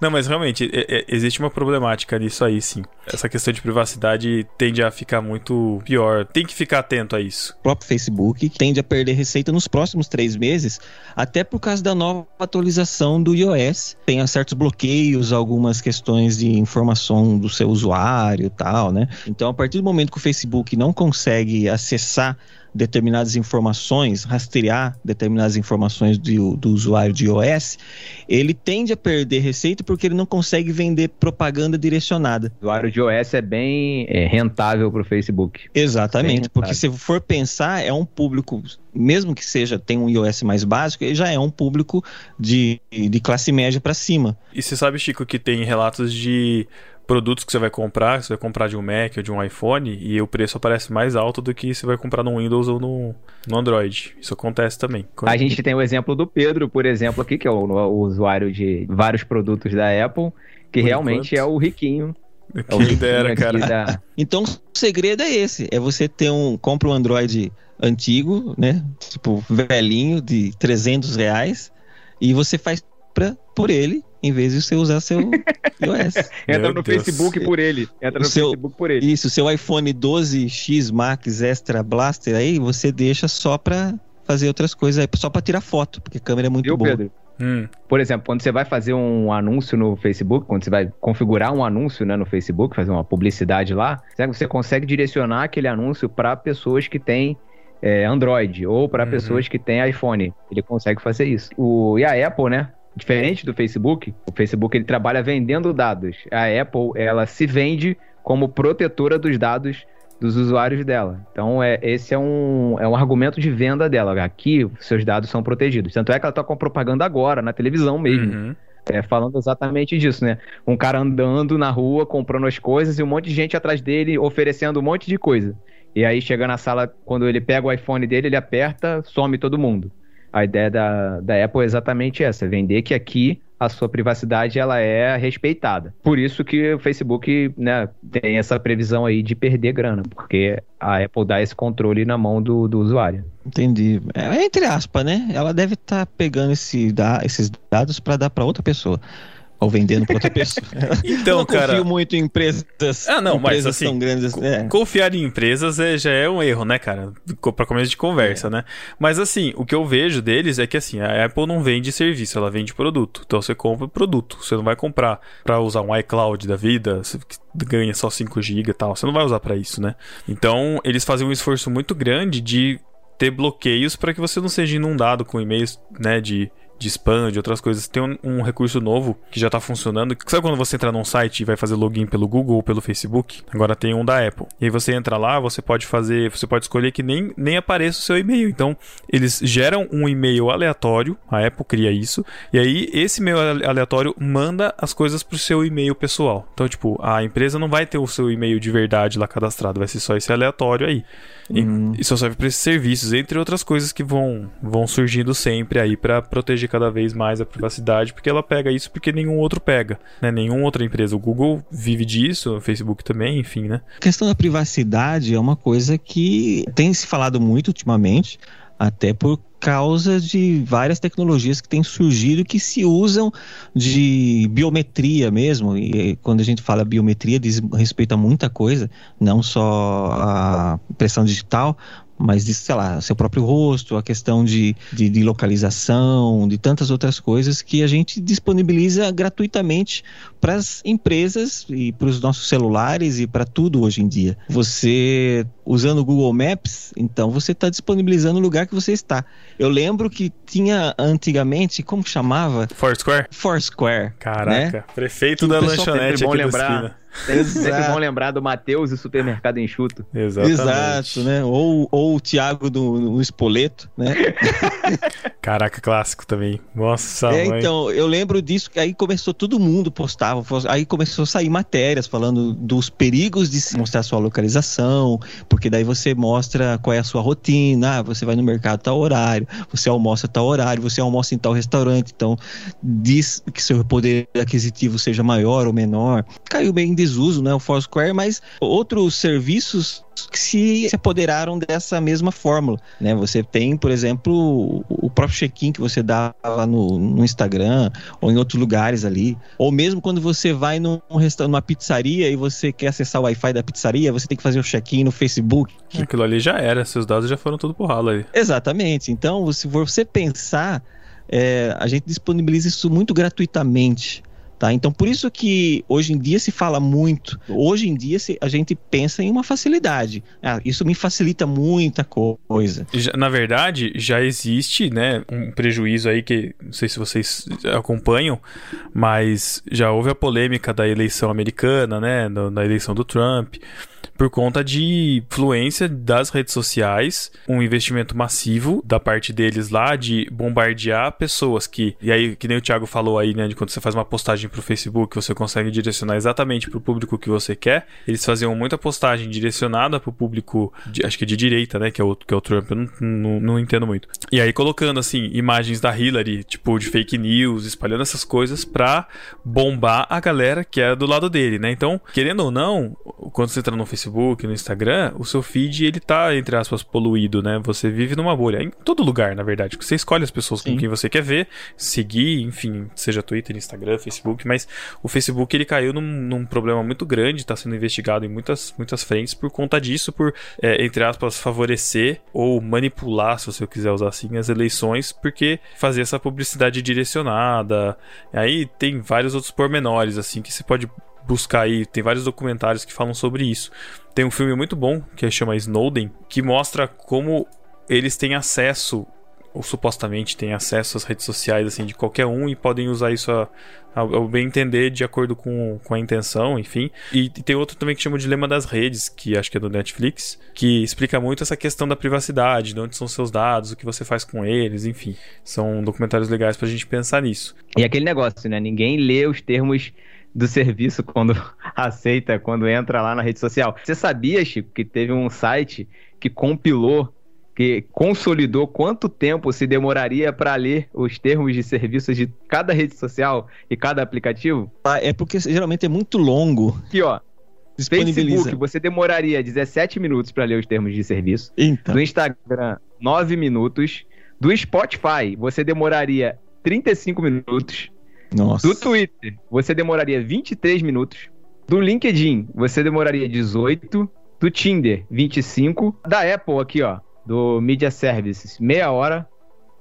Speaker 1: Não, mas realmente, é, é, existe uma problemática nisso aí, sim. Essa questão de privacidade tende a ficar muito pior. Tem que ficar atento a isso.
Speaker 3: O próprio Facebook tende a perder receita nos próximos três meses, até por causa da nova atualização do iOS. Tem certos bloqueios, algumas questões de informação do seu usuário e tal, né? Então, a partir do momento que o Facebook não consegue acessar determinadas informações, rastrear determinadas informações do, do usuário de iOS, ele tende a perder receita porque ele não consegue vender propaganda direcionada.
Speaker 2: O usuário de iOS é bem é, rentável para o Facebook.
Speaker 3: Exatamente, porque se for pensar, é um público, mesmo que seja tem um iOS mais básico, ele já é um público de, de classe média para cima.
Speaker 1: E você sabe, Chico, que tem relatos de produtos que você vai comprar, você vai comprar de um Mac ou de um iPhone e o preço aparece mais alto do que você vai comprar no Windows ou no, no Android. Isso acontece também.
Speaker 2: Quando... A gente tem o exemplo do Pedro, por exemplo, aqui, que é o, o usuário de vários produtos da Apple, que por realmente enquanto. é o riquinho.
Speaker 1: É o riquinho dera, cara. Da...
Speaker 3: Então o segredo é esse, é você ter um, compra um Android antigo, né, tipo velhinho de 300 reais e você faz pra, por ele em vez de você usar seu iOS.
Speaker 2: Entra no Deus. Facebook por ele. Entra no seu, Facebook por ele.
Speaker 3: Isso, seu iPhone 12X Max Extra Blaster aí, você deixa só pra fazer outras coisas aí, só pra tirar foto, porque a câmera é muito Viu, boa. Pedro?
Speaker 2: Hum. Por exemplo, quando você vai fazer um anúncio no Facebook, quando você vai configurar um anúncio né, no Facebook, fazer uma publicidade lá, você consegue direcionar aquele anúncio para pessoas que têm é, Android ou para uhum. pessoas que têm iPhone. Ele consegue fazer isso. O, e a Apple, né? Diferente do Facebook, o Facebook ele trabalha vendendo dados. A Apple, ela se vende como protetora dos dados dos usuários dela. Então, é, esse é um, é um argumento de venda dela. Aqui, seus dados são protegidos. Tanto é que ela está com propaganda agora, na televisão mesmo. Uhum. É, falando exatamente disso, né? Um cara andando na rua, comprando as coisas e um monte de gente atrás dele oferecendo um monte de coisa. E aí chega na sala, quando ele pega o iPhone dele, ele aperta, some todo mundo a ideia da, da Apple é exatamente essa, vender que aqui a sua privacidade ela é respeitada. Por isso que o Facebook né, tem essa previsão aí de perder grana, porque a Apple dá esse controle na mão do, do usuário.
Speaker 3: Entendi. É, entre aspas, né? Ela deve estar tá pegando esse, da, esses dados para dar para outra pessoa ou vendendo para outra pessoa.
Speaker 1: então, eu cara.
Speaker 3: confio muito em empresas.
Speaker 1: Ah, não, empresas mas assim, tão grandes. É. Confiar em empresas é, já é um erro, né, cara? Para começo de conversa, é. né? Mas assim, o que eu vejo deles é que assim, a Apple não vende serviço, ela vende produto. Então você compra o produto. Você não vai comprar para usar um iCloud da vida, você ganha só 5 GB e tal. Você não vai usar para isso, né? Então, eles fazem um esforço muito grande de ter bloqueios para que você não seja inundado com e-mails, né, de de spam, de outras coisas. Tem um, um recurso novo que já está funcionando. Sabe quando você entra num site e vai fazer login pelo Google ou pelo Facebook? Agora tem um da Apple. E aí você entra lá, você pode fazer, você pode escolher que nem, nem apareça o seu e-mail. Então, eles geram um e-mail aleatório, a Apple cria isso, e aí esse e-mail aleatório manda as coisas pro seu e-mail pessoal. Então, tipo, a empresa não vai ter o seu e-mail de verdade lá cadastrado, vai ser só esse aleatório aí. Hum. E, só serve para esses serviços, entre outras coisas que vão, vão surgindo sempre aí para proteger cada vez mais a privacidade, porque ela pega isso porque nenhum outro pega, né? Nenhuma outra empresa. O Google vive disso, o Facebook também, enfim, né?
Speaker 3: A questão da privacidade é uma coisa que tem se falado muito ultimamente, até por causa de várias tecnologias que têm surgido que se usam de biometria mesmo. E quando a gente fala biometria, diz respeito a muita coisa, não só a impressão digital, mas de, sei lá, seu próprio rosto, a questão de, de, de, localização, de tantas outras coisas que a gente disponibiliza gratuitamente para as empresas e para os nossos celulares e para tudo hoje em dia. Você usando o Google Maps, então você está disponibilizando o lugar que você está. Eu lembro que tinha antigamente, como chamava?
Speaker 1: Foursquare?
Speaker 3: Foursquare.
Speaker 1: Caraca, né? prefeito que da lanchonete aqui lembrar.
Speaker 2: Sempre bom lembrar do Matheus e Supermercado Enxuto.
Speaker 3: Exatamente. Exato, né? Ou, ou o Thiago do, Espoleto, né?
Speaker 1: Caraca, clássico também. Nossa,
Speaker 3: é, mãe. Então, eu lembro disso, que aí começou todo mundo postava, aí começou a sair matérias falando dos perigos de mostrar sua localização, porque daí você mostra qual é a sua rotina, ah, você vai no mercado tal horário, você almoça tal horário, você almoça em tal restaurante, então diz que seu poder aquisitivo seja maior ou menor. Caiu bem em desuso, né, o Foursquare, mas outros serviços que se, se apoderaram dessa mesma fórmula, né? Você tem, por exemplo, o próprio check-in que você dá lá no, no, Instagram ou em outros lugares ali, ou mesmo quando você vai num, numa pizzaria e você quer acessar o Wi-Fi da pizzaria, você tem que fazer o check-in no Facebook.
Speaker 1: Aquilo ali já era, seus dados já foram tudo por ralo aí.
Speaker 3: Exatamente. Então, se você pensar, é, a gente disponibiliza isso muito gratuitamente. Tá? Então, por isso que hoje em dia se fala muito, hoje em dia se, a gente pensa em uma facilidade. Ah, isso me facilita muita coisa.
Speaker 1: Na verdade, já existe né, um prejuízo aí que não sei se vocês acompanham, mas já houve a polêmica da eleição americana, né, da eleição do Trump por conta de influência das redes sociais, um investimento massivo da parte deles lá de bombardear pessoas que, e aí que nem o Thiago falou aí, né, de quando você faz uma postagem pro Facebook, você consegue direcionar exatamente pro público que você quer. Eles faziam muita postagem direcionada pro público, de, acho que de direita, né, que é o, que é o Trump, eu não, não, não entendo muito. E aí colocando assim imagens da Hillary, tipo de fake news, espalhando essas coisas pra bombar a galera que é do lado dele, né? Então, querendo ou não, quando você entra no Facebook Facebook, no Instagram, o seu feed ele tá, entre aspas, poluído, né? Você vive numa bolha. Em todo lugar, na verdade. Você escolhe as pessoas Sim. com quem você quer ver, seguir, enfim, seja Twitter, Instagram, Facebook, mas o Facebook ele caiu num, num problema muito grande, está sendo investigado em muitas, muitas frentes por conta disso, por, é, entre aspas, favorecer ou manipular, se você quiser usar assim, as eleições, porque fazer essa publicidade direcionada. Aí tem vários outros pormenores, assim, que você pode buscar aí, tem vários documentários que falam sobre isso. Tem um filme muito bom que chama Snowden, que mostra como eles têm acesso ou supostamente têm acesso às redes sociais assim de qualquer um e podem usar isso a, ao bem entender de acordo com, com a intenção, enfim. E, e, tem outro também que chama o Dilema das Redes, que acho que é do Netflix, que explica muito essa questão da privacidade, de onde são seus dados, o que você faz com eles, enfim. São documentários legais pra gente pensar nisso.
Speaker 2: E aquele negócio, né? Ninguém lê os termos do serviço quando aceita, quando entra lá na rede social. Você sabia, Chico, que teve um site que compilou, que consolidou quanto tempo se demoraria para ler os termos de serviços de cada rede social e cada aplicativo?
Speaker 3: Ah, é porque geralmente é muito longo.
Speaker 2: Aqui, ó. Facebook, você demoraria 17 minutos para ler os termos de serviço. Então. Do Instagram, 9 minutos. Do Spotify, você demoraria 35 minutos.
Speaker 3: Nossa.
Speaker 2: Do Twitter, você demoraria 23 minutos. Do LinkedIn, você demoraria 18. Do Tinder, 25. Da Apple aqui, ó, do Media Services, meia hora.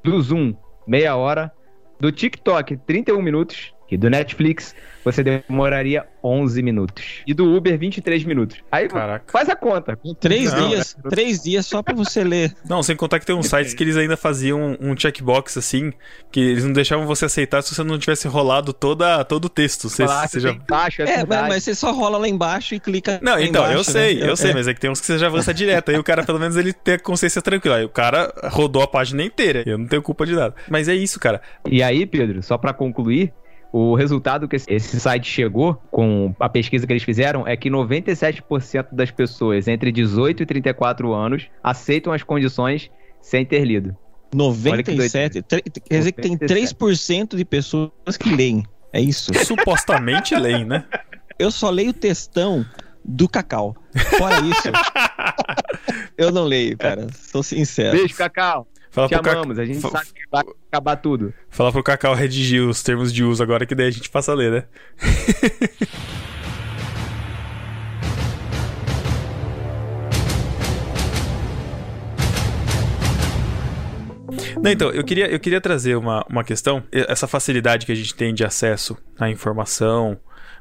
Speaker 2: Do Zoom, meia hora. Do TikTok, 31 minutos. E do Netflix, você demoraria 11 minutos. E do Uber, 23 minutos. Aí
Speaker 1: Caraca.
Speaker 2: faz a conta.
Speaker 3: Três
Speaker 1: Não,
Speaker 3: dias, três dias só pra você ler.
Speaker 1: Não, sem contar que tem uns sites que eles ainda faziam um checkbox assim, que eles não deixavam você aceitar se você não tivesse rolado toda, todo o texto. Você,
Speaker 2: Falar
Speaker 1: você
Speaker 2: que
Speaker 1: já...
Speaker 2: tem baixo, é,
Speaker 3: É, mas, você só rola lá embaixo e clica.
Speaker 1: Não,
Speaker 3: lá
Speaker 1: então, eu
Speaker 3: embaixo,
Speaker 1: sei,
Speaker 3: né?
Speaker 1: eu sei,
Speaker 3: É.
Speaker 1: mas é que tem uns que você já avança direto. Aí o cara, pelo menos, ele tem a consciência tranquila. Aí o cara rodou a página inteira. Eu não tenho culpa de nada. Mas é isso, cara.
Speaker 2: E aí, Pedro, só pra concluir, o resultado que esse- site chegou com a pesquisa que eles fizeram é que 97% das pessoas entre 18 e 34 anos aceitam as condições sem ter lido. Olha que
Speaker 3: 97. tre- Quer dizer que tem 3% de pessoas que leem. É isso.
Speaker 1: Supostamente leem, né?
Speaker 3: Eu só leio textão do Cacau. Fora isso, eu não leio, cara. Sou sincero.
Speaker 2: Beijo, Cacau.
Speaker 1: Fala
Speaker 2: Te
Speaker 1: pro, Cacau,
Speaker 2: amamos. A gente
Speaker 1: fa-
Speaker 2: sabe que vai acabar tudo.
Speaker 1: fala pro Cacau redigir os termos de uso agora, que daí a gente passa a ler, né? Não, então, eu queria, eu queria trazer uma, uma questão, essa facilidade que a gente tem de acesso à informação,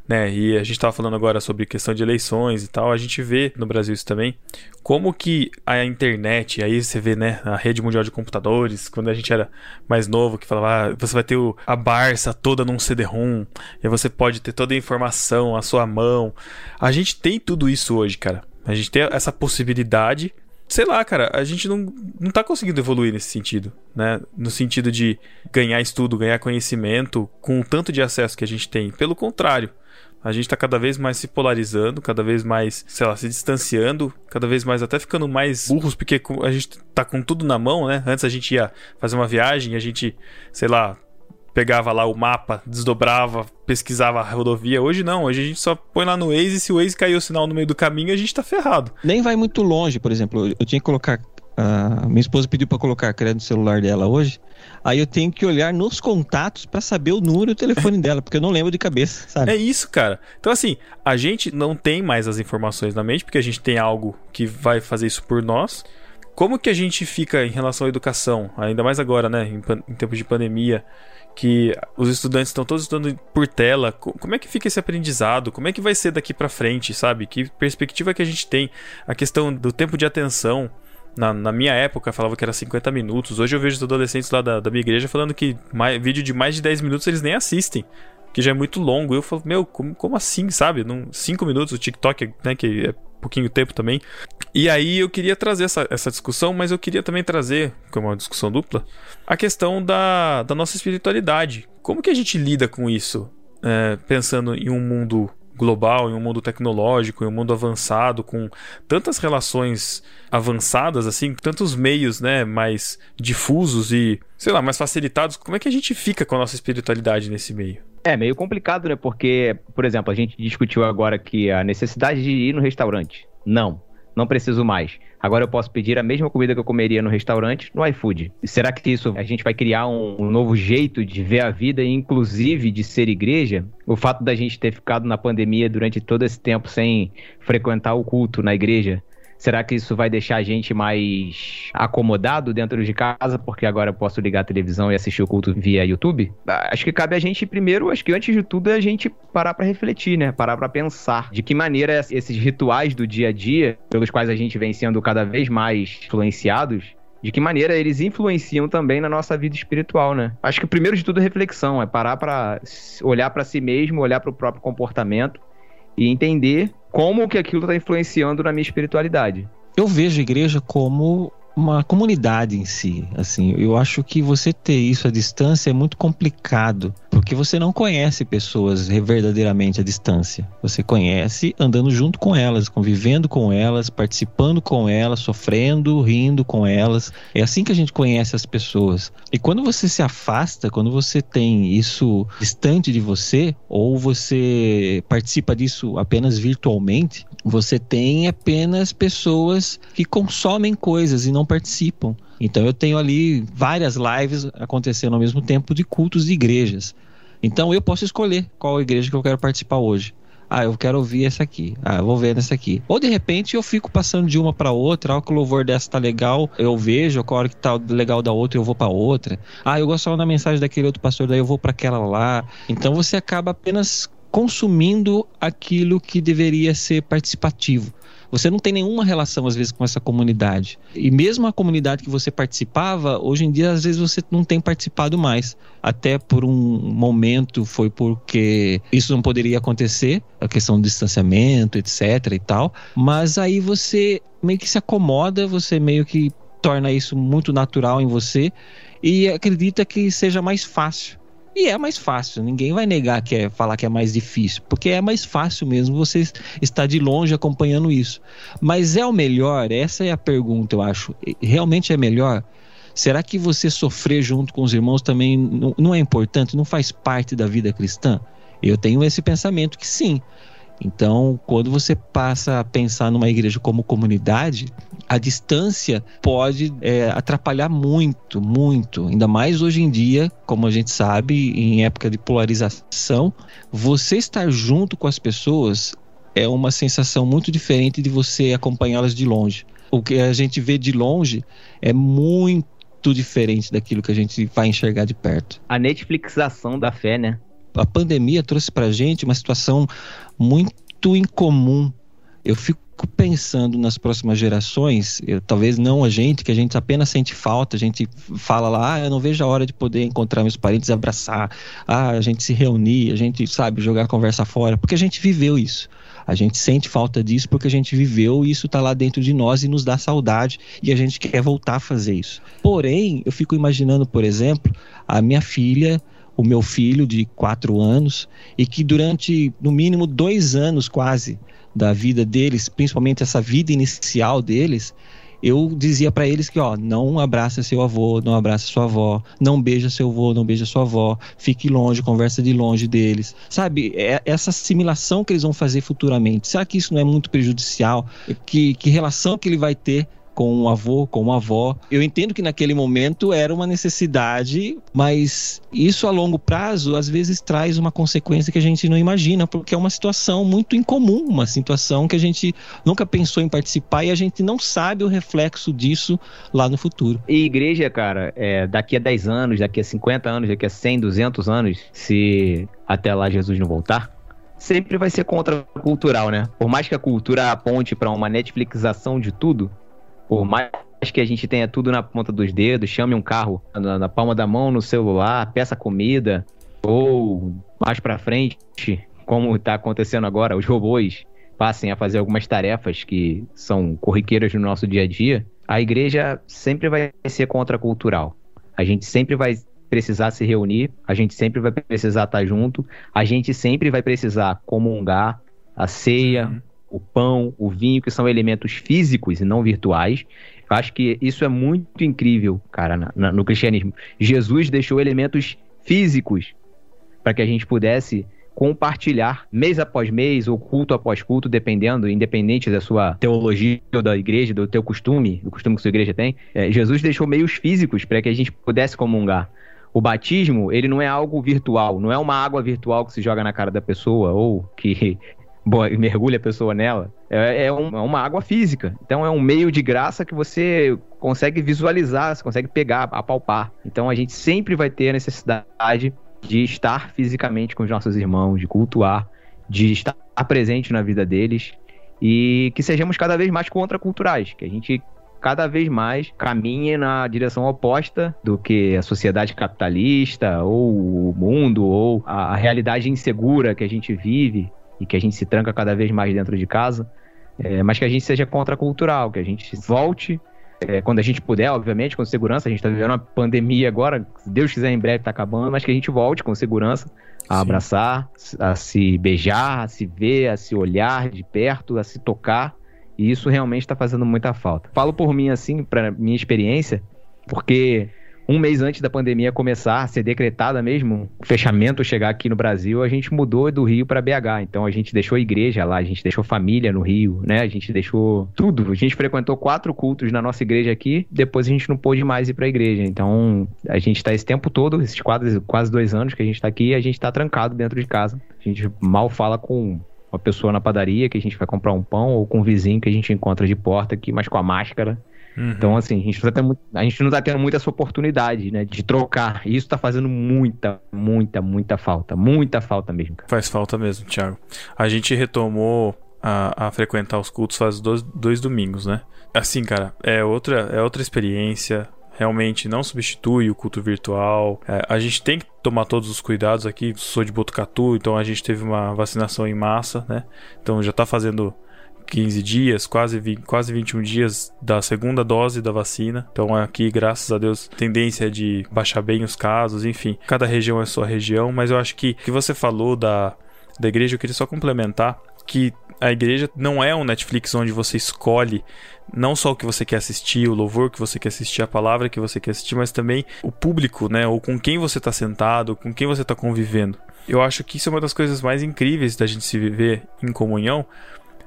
Speaker 1: né? E a gente estava falando agora sobre questão de eleições e tal, a gente vê no Brasil isso também, como que a internet, aí você vê, né, a rede mundial de computadores, quando a gente era mais novo, que falava, ah, você vai ter o- a Barça toda num CD-ROM, e você pode ter toda a informação à sua mão. A gente tem tudo isso hoje, cara. A gente tem essa possibilidade sei lá, cara, a gente não, não tá conseguindo evoluir nesse sentido, né? No sentido de ganhar estudo, ganhar conhecimento com o tanto de acesso que a gente tem. Pelo contrário, a gente tá cada vez mais se polarizando, cada vez mais, sei lá, se distanciando, cada vez mais até ficando mais burros, porque a gente tá com tudo na mão, né? Antes a gente ia fazer uma viagem, a gente, sei lá, pegava lá o mapa, desdobrava, pesquisava a rodovia. Hoje não, hoje a gente só põe lá no Waze e se o Waze caiu o sinal no meio do caminho, a gente tá ferrado.
Speaker 3: Nem vai muito longe, por exemplo. Eu tinha que colocar. Ah, minha esposa pediu pra colocar crédito no celular dela hoje. Aí eu tenho que olhar nos contatos pra saber o número e o telefone dela, porque eu não lembro de cabeça, sabe?
Speaker 1: É isso, cara. Então, assim, a gente não tem mais as informações na mente, porque a gente tem algo que vai fazer isso por nós. Como que a gente fica em relação à educação? Ainda mais agora, né? Em, em tempos de pandemia, que os estudantes estão todos estudando por tela. Co- Como é que fica esse aprendizado? Como é que vai ser daqui pra frente, sabe? Que perspectiva que a gente tem? A questão do tempo de atenção. Na, na minha época falava que era 50 minutos. Hoje eu vejo os adolescentes lá da, da minha igreja falando que mai- vídeo de mais de 10 minutos eles nem assistem que já é muito longo. Eu falo, meu, como, como assim, sabe? Num, cinco minutos, o TikTok, né, que é pouquinho tempo também. E aí eu queria trazer essa, essa discussão, mas eu queria também trazer, como uma discussão dupla, a questão da, da nossa espiritualidade. Como que a gente lida com isso? É, pensando em um mundo global, em um mundo tecnológico, em um mundo avançado, com tantas relações avançadas, assim, tantos meios, né, mais difusos e, sei lá, mais facilitados. Como é que a gente fica com a nossa espiritualidade nesse meio?
Speaker 2: É meio complicado, né? Porque, por exemplo, a gente discutiu agora que a necessidade de ir no restaurante. Não, não preciso mais. Agora eu posso pedir a mesma comida que eu comeria no restaurante no iFood. Será que isso a gente vai criar um, um novo jeito de ver a vida, inclusive de ser igreja? O fato da gente ter ficado na pandemia durante todo esse tempo sem frequentar o culto na igreja, Será que isso vai deixar a gente mais acomodado dentro de casa, porque agora eu posso ligar a televisão e assistir o culto via YouTube? Ah, Acho que cabe a gente primeiro, acho que antes de tudo é a gente parar pra refletir, né? Parar pra pensar de que maneira esses rituais do dia a dia, pelos quais a gente vem sendo cada vez mais influenciados, de que maneira eles influenciam também na nossa vida espiritual, né? Acho que o primeiro de tudo é reflexão, é parar pra olhar pra si mesmo, olhar pro próprio comportamento e entender como que aquilo está influenciando na minha espiritualidade.
Speaker 3: Eu vejo a igreja como uma comunidade em si, assim, eu acho que você ter isso à distância é muito complicado, porque você não conhece pessoas verdadeiramente à distância. Você conhece andando junto com elas, convivendo com elas, participando com elas, sofrendo, rindo com elas. É assim que a gente conhece as pessoas. E quando você se afasta, quando você tem isso distante de você, ou você participa disso apenas virtualmente, você tem apenas pessoas que consomem coisas e não participam. Então eu tenho ali várias lives acontecendo ao mesmo tempo de cultos de igrejas. Então eu posso escolher qual igreja que eu quero participar hoje. Ah, eu quero ouvir essa aqui. Ah, eu vou ver essa aqui. Ou de repente eu fico passando de uma para outra, ah, que o louvor dessa tá legal, eu vejo, a hora que tá legal da outra, eu vou para outra. Ah, eu gosto da mensagem daquele outro pastor, daí eu vou para aquela lá. Então você acaba apenas consumindo aquilo que deveria ser participativo. Você não tem nenhuma relação, às vezes, com essa comunidade. E mesmo a comunidade que você participava, hoje em dia, às vezes, você não tem participado mais. Até por um momento foi porque isso não poderia acontecer, a questão do distanciamento, etc. e tal. Mas aí você meio que se acomoda, você meio que torna isso muito natural em você e acredita que seja mais fácil. E é mais fácil, ninguém vai negar que é falar que é mais difícil, porque é mais fácil mesmo você estar de longe acompanhando isso. Mas é o melhor? Essa é a pergunta, eu acho. Realmente é melhor? Será que você sofrer junto com os irmãos também não é importante, não faz parte da vida cristã? Eu tenho esse pensamento que sim. Então, quando você passa a pensar numa igreja como comunidade, a distância pode é, atrapalhar muito, muito. Ainda mais hoje em dia, como a gente sabe, em época de polarização, você estar junto com as pessoas é uma sensação muito diferente de você acompanhá-las de longe. O que a gente vê de longe é muito diferente daquilo que a gente vai enxergar de perto.
Speaker 2: A Netflixação da fé, né?
Speaker 3: A pandemia trouxe pra gente uma situação muito incomum. Eu fico pensando nas próximas gerações, eu, talvez não a gente, que a gente apenas sente falta, a gente fala lá, ah, eu não vejo a hora de poder encontrar meus parentes, abraçar, ah, a gente se reunir, a gente, sabe, jogar conversa fora, porque a gente viveu isso. A gente sente falta disso porque a gente viveu e isso está lá dentro de nós e nos dá saudade e a gente quer voltar a fazer isso. Porém, eu fico imaginando, por exemplo, a minha filha o meu filho de quatro anos e que durante no mínimo dois anos quase da vida deles, principalmente essa vida inicial deles, eu dizia para eles que, ó, não abraça seu avô, não abraça sua avó, não beija seu avô, não beija sua avó, fique longe, conversa de longe deles. Sabe, é essa assimilação que eles vão fazer futuramente. Será que isso não é muito prejudicial? Que, que relação que ele vai ter com um avô, com uma avó. Eu entendo que naquele momento era uma necessidade, mas isso a longo prazo às vezes traz uma consequência que a gente não imagina, porque é uma situação muito incomum, uma situação que a gente nunca pensou em participar e a gente não sabe o reflexo disso lá no futuro.
Speaker 2: E igreja, cara, é, daqui a 10 anos, daqui a 50 anos, daqui a 100, 200 anos, se até lá Jesus não voltar, sempre vai ser contracultural, né? Por mais que a cultura aponte para uma Netflixização de tudo, por mais que a gente tenha tudo na ponta dos dedos, chame um carro na, na palma da mão, no celular, peça comida, ou mais para frente, como está acontecendo agora, os robôs passem a fazer algumas tarefas que são corriqueiras no nosso dia a dia, a igreja sempre vai ser contracultural. A gente sempre vai precisar se reunir, a gente sempre vai precisar estar junto, a gente sempre vai precisar comungar a ceia, o pão, o vinho, que são elementos físicos e não virtuais. Eu acho que isso é muito incrível, cara, na, na, no cristianismo. Jesus deixou elementos físicos para que a gente pudesse compartilhar mês após mês ou culto após culto, dependendo, independente da sua teologia ou da igreja, do teu costume, do costume que sua igreja tem. É, Jesus deixou meios físicos para que a gente pudesse comungar. O batismo, ele não é algo virtual, não é uma água virtual que se joga na cara da pessoa ou que mergulha a pessoa nela, é, é, um, é, uma água física. Então é um meio de graça que você consegue visualizar, você consegue pegar, apalpar. Então a gente sempre vai ter a necessidade de estar fisicamente com os nossos irmãos, de cultuar, de estar presente na vida deles e que sejamos cada vez mais contraculturais, que a gente cada vez mais caminhe na direção oposta do que a sociedade capitalista ou o mundo ou a realidade insegura que a gente vive e que a gente se tranca cada vez mais dentro de casa, é, mas que a gente seja contracultural, que a gente volte é, quando a gente puder, obviamente, com segurança. A gente está vivendo uma pandemia agora, se Deus quiser, em breve está acabando, mas que a gente volte com segurança a Sim. abraçar, a se beijar, a se ver, a se olhar de perto, a se tocar. E isso realmente está fazendo muita falta. Falo por mim, assim, para minha experiência, porque um mês antes da pandemia começar a ser decretada mesmo, o fechamento chegar aqui no Brasil, a gente mudou do Rio para BH. Então a gente deixou a igreja lá, a gente deixou família no Rio, né? A gente deixou tudo. A gente frequentou quatro cultos na nossa igreja aqui, depois a gente não pôde mais ir para a igreja. Então a gente está esse tempo todo, esses quase, dois anos que a gente está aqui, a gente está trancado dentro de casa. A gente mal fala com com a pessoa na padaria que a gente vai comprar um pão ou com o vizinho que a gente encontra de porta aqui, mas com a máscara. Uhum. Então, assim, a gente, não tá tendo, a gente não tá tendo muito essa oportunidade, né, de trocar. E isso tá fazendo muita, muita, muita falta. Muita falta mesmo. Cara.
Speaker 1: Faz falta mesmo, Thiago. A gente retomou a, a frequentar os cultos faz dois, dois domingos, né? Assim, cara, é outra, é outra experiência realmente não substitui o culto virtual. É, a gente tem que tomar todos os cuidados aqui. Sou de Botucatu, então a gente teve uma vacinação em massa, né? Então já tá fazendo 15 dias, quase, 20, quase 21 dias da segunda dose da vacina. Então aqui, graças a Deus, tendência é de baixar bem os casos, enfim. Cada região é sua região, mas eu acho que que você falou da, da igreja, eu queria só complementar que a igreja não é um Netflix onde você escolhe não só o que você quer assistir, o louvor que você quer assistir, a palavra que você quer assistir, mas também o público, né? Ou com quem você está sentado, com quem você está convivendo. Eu acho que isso é uma das coisas mais incríveis da gente se viver em comunhão,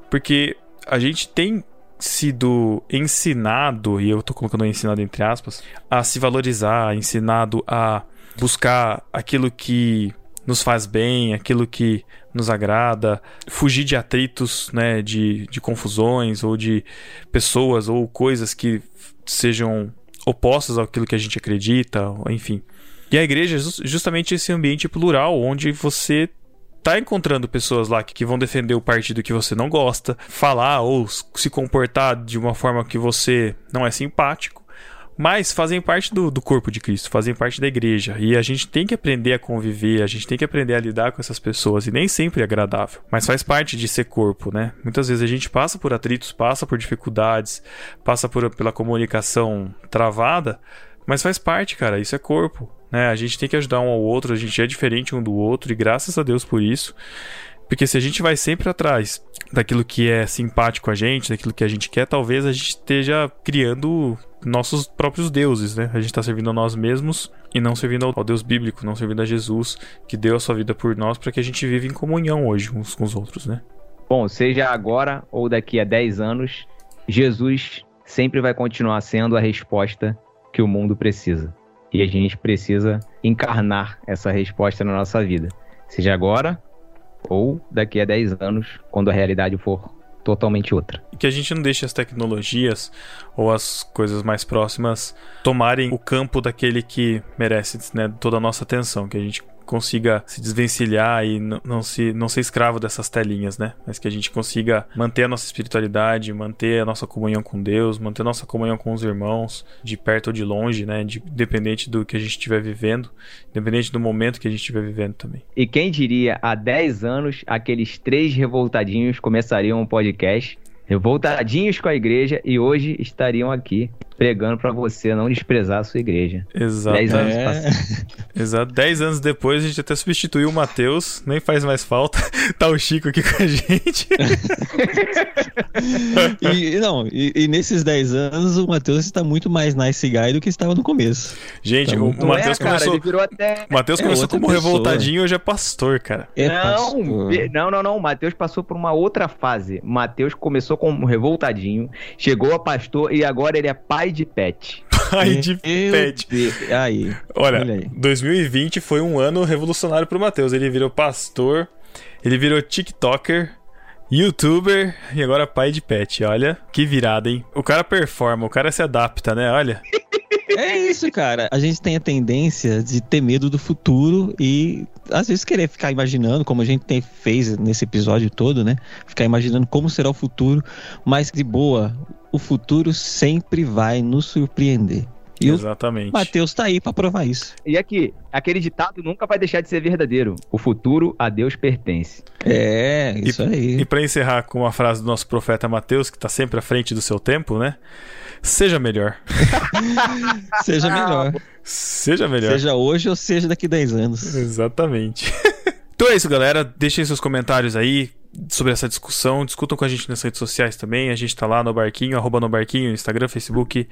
Speaker 1: porque a gente tem sido ensinado, e eu estou colocando ensinado entre aspas, a se valorizar, ensinado a buscar aquilo que nos faz bem, aquilo que nos agrada, fugir de atritos, né, de, de confusões ou de pessoas ou coisas que sejam opostas àquilo que a gente acredita, enfim. E a igreja é justamente esse ambiente plural onde você tá encontrando pessoas lá que vão defender o partido que você não gosta, falar ou se comportar de uma forma que você não é simpático, mas fazem parte do, do corpo de Cristo, fazem parte da igreja. E a gente tem que aprender a conviver, a gente tem que aprender a lidar com essas pessoas. E nem sempre é agradável, mas faz parte de ser corpo, né? Muitas vezes a gente passa por atritos, passa por dificuldades, passa por, pela comunicação travada, mas faz parte, cara, isso é corpo. Né? A gente tem que ajudar um ao outro, a gente é diferente um do outro, e graças a Deus por isso. Porque se a gente vai sempre atrás daquilo que é simpático a gente, daquilo que a gente quer, talvez a gente esteja criando nossos próprios deuses, né? A gente está servindo a nós mesmos e não servindo ao Deus bíblico, não servindo a Jesus, que deu a sua vida por nós para que a gente viva em comunhão hoje uns com os outros, né?
Speaker 2: Bom, seja agora ou daqui a 10 anos, Jesus sempre vai continuar sendo a resposta que o mundo precisa. E a gente precisa encarnar essa resposta na nossa vida. Seja agora ou daqui a 10 anos, quando a realidade for totalmente outra.
Speaker 1: Que a gente não deixe as tecnologias ou as coisas mais próximas tomarem o campo daquele que merece né, toda a nossa atenção, que a gente consiga se desvencilhar e não se não ser escravo dessas telinhas, né? Mas que a gente consiga manter a nossa espiritualidade, manter a nossa comunhão com Deus, manter a nossa comunhão com os irmãos, de perto ou de longe, né? De, independente do que a gente estiver vivendo, independente do momento que a gente estiver vivendo também.
Speaker 2: E quem diria, há 10 anos, aqueles três revoltadinhos começariam um podcast revoltadinhos com a igreja e hoje estariam aqui pregando para você não desprezar a sua igreja.
Speaker 1: Exato. Dez anos é... Exato. Dez anos depois a gente até substituiu o Matheus, nem faz mais falta. tá o Chico aqui com a gente.
Speaker 3: e, não, e, e, nesses dez anos o Matheus está muito mais nice guy do que estava no começo.
Speaker 1: Gente, tá o, o Matheus é, começou. Ele virou até... Matheus é começou como pessoa. revoltadinho hoje é pastor, cara.
Speaker 2: É não, pastor. não, não, não. O Matheus passou por uma outra fase. Matheus começou como revoltadinho, chegou a pastor e agora ele é pai pai de pet.
Speaker 1: Pai de pet.
Speaker 3: Aí.
Speaker 1: Olha, Olha aí. 2020 foi um ano revolucionário pro Matheus. Ele virou pastor, ele virou TikToker, youtuber e agora pai de pet. Olha, que virada, hein? O cara performa, o cara se adapta, né? Olha.
Speaker 3: É isso, cara. A gente tem a tendência de ter medo do futuro e às vezes querer ficar imaginando, como a gente tem, fez nesse episódio todo, né? Ficar imaginando como será o futuro, mas de boa, o futuro sempre vai nos surpreender.
Speaker 1: E Exatamente.
Speaker 3: O Mateus tá aí para provar isso.
Speaker 2: E aqui, aquele ditado nunca vai deixar de ser verdadeiro. O futuro a Deus pertence.
Speaker 3: É, isso
Speaker 1: e,
Speaker 3: aí.
Speaker 1: E para encerrar com uma frase do nosso profeta Mateus, que tá sempre à frente do seu tempo, né? Seja melhor.
Speaker 3: seja melhor.
Speaker 1: Seja melhor.
Speaker 3: Seja hoje ou seja daqui 10 anos.
Speaker 1: Exatamente. então é isso, galera. Deixem seus comentários aí sobre essa discussão. Discutam com a gente nas redes sociais também. A gente tá lá no Barquinho, arroba no Barquinho, Instagram, Facebook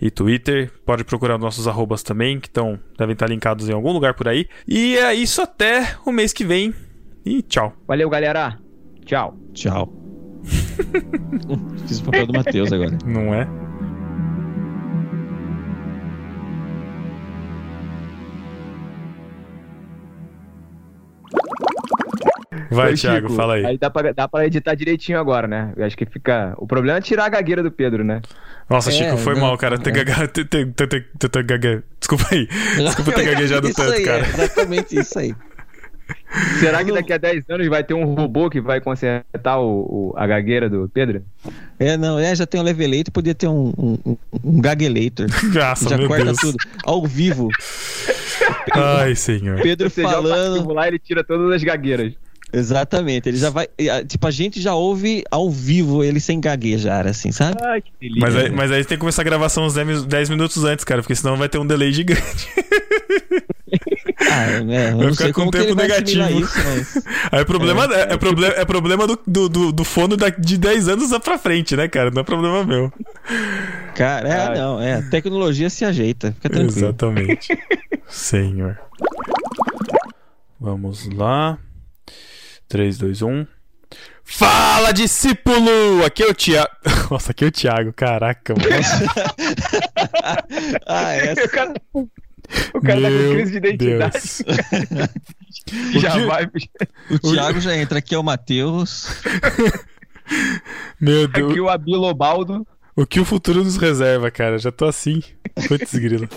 Speaker 1: e Twitter. Pode procurar nossos arrobas também, que estão, devem estar linkados em algum lugar por aí. E é isso até o mês que vem. E tchau.
Speaker 2: Valeu, galera. Tchau.
Speaker 3: Tchau. Fiz o papel do Matheus agora.
Speaker 1: Não é? Vai, Thiago,
Speaker 2: Chico,
Speaker 1: fala aí.
Speaker 2: Aí dá pra, dá pra editar direitinho agora, né? Eu acho que fica. O problema é tirar a gagueira do Pedro, né?
Speaker 1: Nossa,
Speaker 3: É,
Speaker 1: Chico, foi
Speaker 3: não,
Speaker 1: mal, cara.
Speaker 3: É.
Speaker 1: Desculpa aí. Desculpa ter gaguejado tanto,
Speaker 3: aí,
Speaker 1: cara.
Speaker 3: É exatamente isso aí.
Speaker 2: Será que daqui a 10 anos vai ter um robô que vai consertar o, o- a gagueira do Pedro?
Speaker 3: É, não, é, já tem um levelator, podia ter um, um, um- gaguelator.
Speaker 1: Nossa,
Speaker 3: já
Speaker 1: meu
Speaker 3: corta
Speaker 1: Deus.
Speaker 3: tudo. Ao vivo.
Speaker 1: Ai, senhor.
Speaker 3: Pedro
Speaker 2: Você o
Speaker 3: falando.
Speaker 2: lá e ele tira todas as gagueiras.
Speaker 3: Exatamente, ele já vai. Tipo, a gente já ouve ao vivo ele sem gaguejar, assim, sabe?
Speaker 2: Ai, que delícia.
Speaker 1: Mas aí, mas aí tem que começar a gravação uns 10, 10 minutos antes, cara, porque senão vai ter um delay gigante.
Speaker 3: Ah, é, eu
Speaker 1: Vai ficar com tempo negativo.
Speaker 3: isso, mas.
Speaker 1: Aí é problema, é,
Speaker 3: É,
Speaker 1: é problema, é problema do, do, do, do fono da- de 10 anos pra frente, né, cara? Não é problema meu.
Speaker 3: Cara, é,
Speaker 2: Ai.
Speaker 3: não, é. A tecnologia se ajeita, fica tranquilo.
Speaker 1: Exatamente. Senhor. Vamos lá. 3, 2, 1. Fala, discípulo! Aqui é o Thiago. Nossa, aqui é o Thiago, caraca, mano.
Speaker 3: Ah, essa.
Speaker 2: O cara, o cara tá com crise de identidade.
Speaker 1: Deus.
Speaker 2: Já
Speaker 1: O que-
Speaker 2: vai.
Speaker 3: O Thiago já entra aqui, é o Matheus.
Speaker 1: Meu Deus.
Speaker 2: Aqui o Abilobaldo.
Speaker 1: O que o futuro nos reserva, cara? Já tô assim. Putz, grilo.